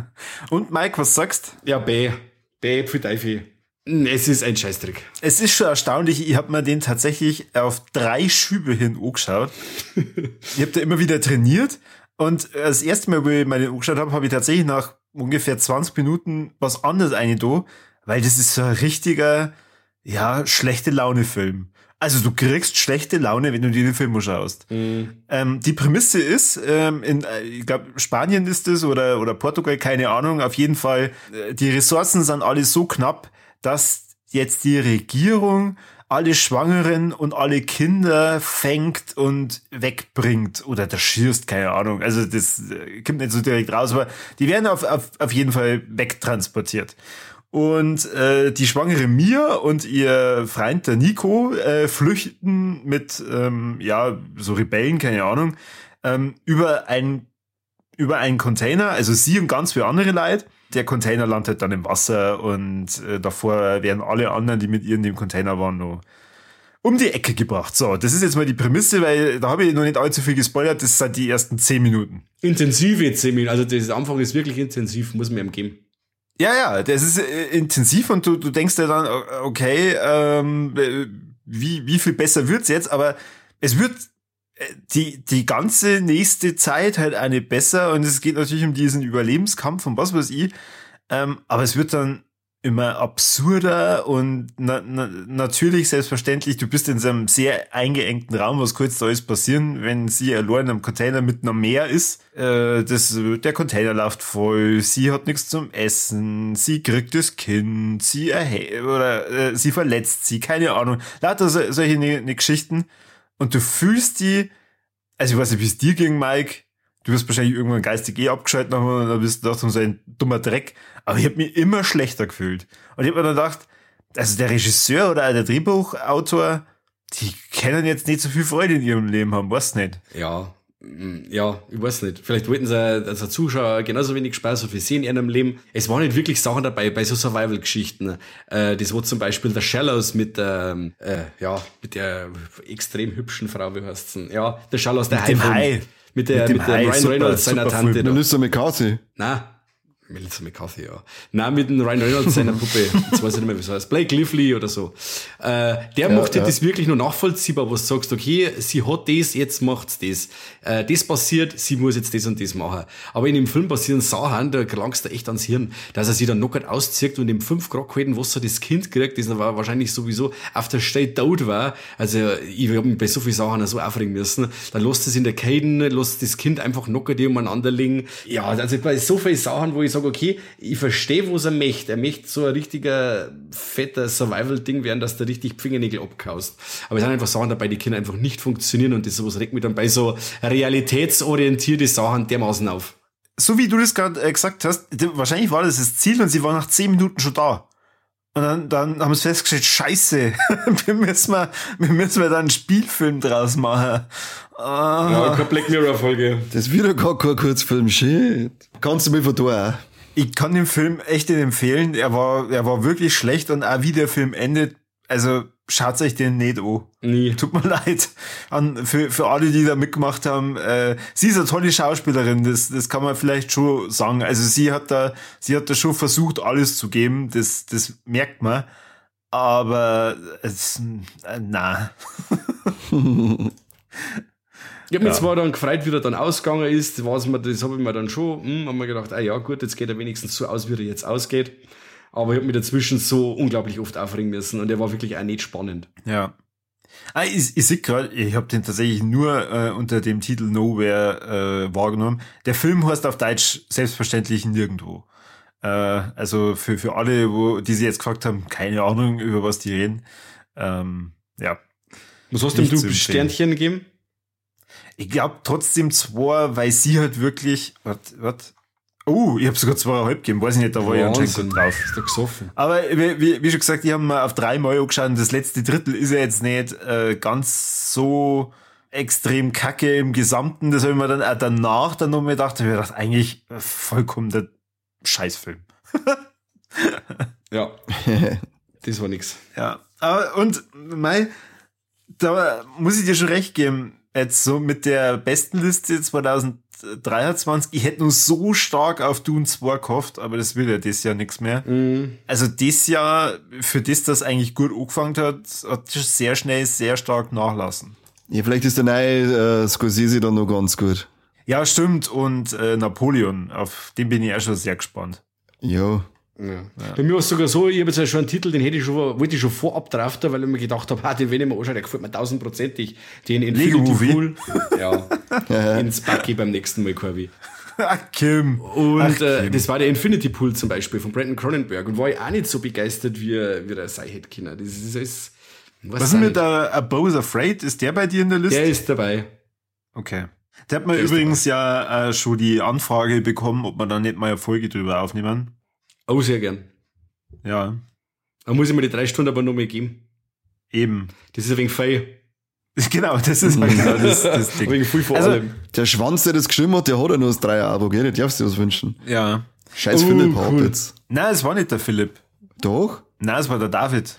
Und Mike, was sagst? Ja, B. B für Teufel. Es ist ein Scheißdreck. Es ist schon erstaunlich, ich habe mir den tatsächlich auf drei Schübe hin angeschaut. ich habe da immer wieder trainiert und das erste Mal, wo ich mir den angeschaut habe, habe ich tatsächlich nach ungefähr 20 Minuten was anderes eingedo, weil das ist so ein richtiger, ja, schlechte Laune-Film. Also du kriegst schlechte Laune, wenn du dir den Film schaust. Ähm, die Prämisse ist, ähm, in, äh, ich glaube, Spanien ist es oder, oder Portugal, keine Ahnung, auf jeden Fall, äh, die Ressourcen sind alle so knapp, dass jetzt die Regierung alle Schwangeren und alle Kinder fängt und wegbringt oder der schießt, keine Ahnung. Also das äh, kommt nicht so direkt raus, aber die werden auf, auf, auf jeden Fall wegtransportiert. Und äh, die schwangere Mia und ihr Freund der Nico äh, flüchten mit ähm, ja so Rebellen, keine Ahnung, ähm, über ein über einen Container, also sie und ganz viele andere Leute. Der Container landet dann im Wasser und äh, davor werden alle anderen, die mit ihr in dem Container waren, noch um die Ecke gebracht. So, das ist jetzt mal die Prämisse, weil da habe ich noch nicht allzu viel gespoilert. Das sind die ersten zehn Minuten. Intensive zehn Minuten. Also das Anfang ist wirklich intensiv, muss man ihm geben. Ja, ja, das ist äh, intensiv und du, du denkst dir dann, okay, ähm, wie, wie viel besser wird's jetzt? Aber es wird äh, die, die ganze nächste Zeit halt eine besser und es geht natürlich um diesen Überlebenskampf und was weiß ich. Ähm, aber es wird dann immer absurder und na, na, natürlich selbstverständlich, du bist in so einem sehr eingeengten Raum, was kurz da ist passieren, wenn sie allein am Container mit am Meer ist. Äh, das, der Container läuft voll, sie hat nichts zum Essen, sie kriegt das Kind, sie oder äh, sie verletzt sie, keine Ahnung. Lauter so, solche ne, ne Geschichten. Und du fühlst die, also ich weiß nicht, wie es dir ging, Mike, du wirst wahrscheinlich irgendwann geistig eh abgeschaltet haben und dann bist du doch so ein dummer Dreck. Aber ich habe mich immer schlechter gefühlt. Und ich habe mir dann gedacht, also der Regisseur oder der Drehbuchautor, die können jetzt nicht so viel Freude in ihrem Leben haben, weißt nicht. Ja, mm, ja, ich weiß nicht. Vielleicht wollten sie als Zuschauer genauso wenig Spaß auf sie in ihrem Leben. Es waren nicht wirklich Sachen dabei bei so Survival-Geschichten. Äh, das war zum Beispiel der Shallows mit der, äh, ja, mit der extrem hübschen Frau, wie heißt sie? Ja, der Shallows, der Hai. Hai. Mit der, mit, mit der Ryan super, Reynolds, seiner Tante. Melissa McCarthy. Nein. Melissa McCarthy, ja. Nein, mit dem Ryan Reynolds seiner Puppe. Jetzt weiß ich nicht mehr, wie es heißt. Blake Lively oder so. Äh, der ja, macht ja. das wirklich nur nachvollziehbar, wo du sagst, okay, sie hat das, jetzt macht's das. Äh, das passiert, sie muss jetzt das und das machen. Aber in dem Film passieren Sachen, da gelangst du echt ans Hirn, dass er sich dann knockert auszieht und im 5 Grad kalten Wasser das Kind kriegt, das war wahrscheinlich sowieso auf der Stelle tot war. Also, ich habe mich bei so vielen Sachen so aufregen müssen. Dann lässt es in der Kaden, lässt das Kind einfach knocker die umeinander liegen. Ja, also bei so vielen Sachen, wo ich sage, okay, ich verstehe, was er möchte. Er möchte so ein richtiger fetter Survival-Ding werden, dass der richtig Fingernägel abkaust. Aber es sind einfach Sachen dabei, die Kinder einfach nicht funktionieren und das sowas regt mich dann bei so realitätsorientierte Sachen dermaßen auf. So wie du das gerade äh, gesagt hast, wahrscheinlich war das das Ziel und sie war nach zehn Minuten schon da. Und dann, dann haben sie festgestellt, scheiße, wir müssen mal, wir müssen mal da einen Spielfilm draus machen. Ah. Ja, keine Black Mirror Folge. Das ist wieder gar kein Kurzfilm, shit. Kannst du mir von da ich kann den Film echt empfehlen. Er war, er war wirklich schlecht und auch wie der Film endet, also schaut euch den nicht an. Nie. Tut mir leid. An, für, für alle, die da mitgemacht haben. Äh, sie ist eine tolle Schauspielerin, das, das kann man vielleicht schon sagen. Also sie hat da, sie hat da schon versucht, alles zu geben. Das, das merkt man. Aber es, äh, na. Ich habe mich ja. zwar dann gefreut, wie er dann ausgegangen ist, was man, das habe ich mir dann schon, hm, haben wir gedacht, ah ja gut, jetzt geht er wenigstens so aus, wie er jetzt ausgeht. Aber ich habe mich dazwischen so unglaublich oft aufregen müssen und der war wirklich auch nicht spannend. Ja. Ah, ich, ich sehe gerade, ich habe den tatsächlich nur äh, unter dem Titel Nowhere äh, wahrgenommen. Der Film heißt auf Deutsch selbstverständlich nirgendwo. Äh, also für, für alle, wo, die sich jetzt gefragt haben, keine Ahnung, über was die reden. Ähm, ja. Was hast du Sternchen gegeben? Ich glaube trotzdem zwei, weil sie halt wirklich, was, was? Oh, ich habe sogar zweieinhalb gegeben, weiß ich nicht, da war ich anscheinend gut drauf. Ist gesoffen. Aber wie, wie schon gesagt, ich habe mir auf drei Mal angeschaut und das letzte Drittel ist ja jetzt nicht äh, ganz so extrem kacke im Gesamten. Das habe ich mir dann auch danach dann noch mal gedacht, ich habe gedacht, eigentlich vollkommen der Scheißfilm. ja, das war nix. Ja, aber und mei, da muss ich dir schon recht geben jetzt so mit der besten Liste 2023, ich hätte nur so stark auf Dune 2 gehofft, aber das will ja das Jahr nichts mehr. Mhm. Also das Jahr, für das das eigentlich gut angefangen hat, hat sehr schnell sehr stark nachlassen. Ja, vielleicht ist der neue äh, Scorsese dann noch ganz gut. Ja, stimmt. Und äh, Napoleon, auf den bin ich auch schon sehr gespannt. Ja. Ja. Bei mir war es sogar so, ich habe jetzt ja schon einen Titel, den hätte ich schon, wollte ich schon vorab draften, weil ich mir gedacht habe, ah, den wenn ich mir anschaue, der gefällt mir tausendprozentig. Den Infinity Pool. Ja. ins Bucky beim nächsten Mal, Corby. Ach, Kim. Und Ach, äh, Kim. das war der Infinity Pool zum Beispiel von Brandon Cronenberg und war ich auch nicht so begeistert, wie, wie der sei hätte können. Das ist, ist Was ist mit der A Bo's Afraid? Ist der bei dir in der Liste? Der ist dabei. Okay. Der hat mir übrigens ja äh, schon die Anfrage bekommen, ob wir da nicht mal eine Folge drüber aufnehmen. Oh, sehr gern. Ja, Da muss ich mir die drei Stunden aber noch mal geben. eben. Das ist ein wenig feil. Genau, das ist halt genau das, das Ein Ding. wenig viel vor Also- allem. Der Schwanz, der das geschrieben hat, der hat ja nur das Dreier-Abo, gell? Der darfst du was wünschen. Ja. Scheiß Oh, Philipp cool. cool. jetzt. Nein, es war nicht der Philipp. Doch? Nein, es war der David.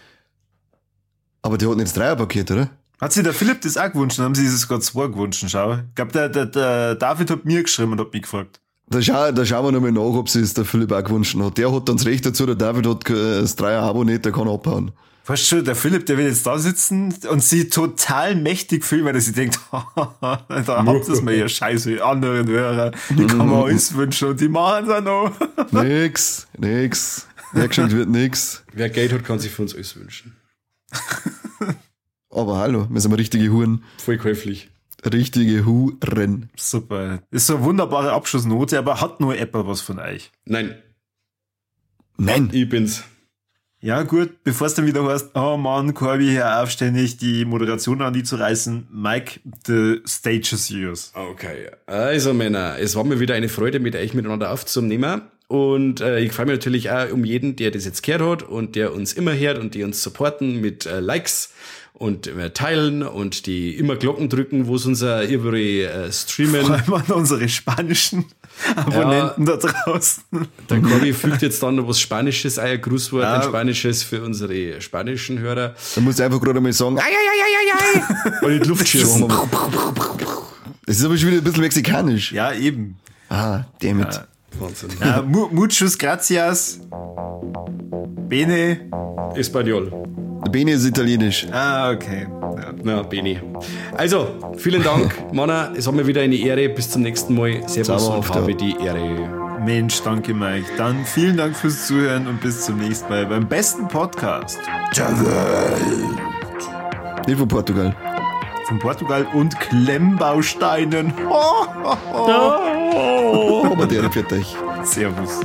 Aber der hat nicht das Dreierpaket, oder? Hat sich der Philipp das auch gewünscht? Dann haben sie es sogar zwei gewünscht. Schau. Ich glaube, der, der, der David hat mir geschrieben und hat mich gefragt. Da, schau, da schauen wir nochmal nach, ob sie es der Philipp auch gewünscht hat. Der hat dann das Recht dazu, der David hat das Dreier-Abo nicht, der kann abhauen. Weißt du, der Philipp, der will jetzt da sitzen und sie total mächtig filmen, weil er sich denkt, da habt ihr mal ihr scheiße anderen Hörer, die kann man alles wünschen und die machen es auch noch. Nix, nix. Hergeschenkt wird nix. Wer Geld hat, kann sich für uns alles wünschen. Aber hallo, wir sind mal richtige Huren. Voll käuflich. Richtige Huren. Super. Ist so eine wunderbare Abschlussnote, aber hat nur Apple was von euch. Nein, Nein. ich bin's. Ja, gut, bevor es dann wieder heißt, oh Mann, Corby hier aufständig, die Moderation an die zu reißen. Mike, the stage is yours. Okay, also Männer, es war mir wieder eine Freude, mit euch miteinander aufzunehmen. Und äh, ich freue mich natürlich auch um jeden, der das jetzt gehört hat und der uns immer hört und die uns supporten mit äh, Likes und äh, teilen und die immer Glocken drücken, wo es unser ihre äh, Vor streamen. allem an unsere spanischen Abonnenten da draußen. Der Corby fügt jetzt dann noch was Spanisches, ein Grußwort, Ja. ein Spanisches für unsere spanischen Hörer. Da musst du einfach gerade mal sagen, ei, ei, ei, ei, ei. Und in die Luft schießen. Das ist aber schon wieder ein bisschen mexikanisch. Ja, eben. Ah, damit. Wahnsinn. Ja, mu muchos gracias. Bene. Espanol. Bene ist italienisch. Ah, okay. Ja. Na, Beni. Also, vielen Dank, Manna. Es hat mir wieder eine Ehre. Bis zum nächsten Mal. Servus Zauberhaft, und habe die Ehre. Mensch, danke Mike. Dann vielen Dank fürs Zuhören und bis zum nächsten Mal beim besten Podcast Nicht von Portugal. Von Portugal und Klemmbausteinen. Aber der fährt euch. Servus.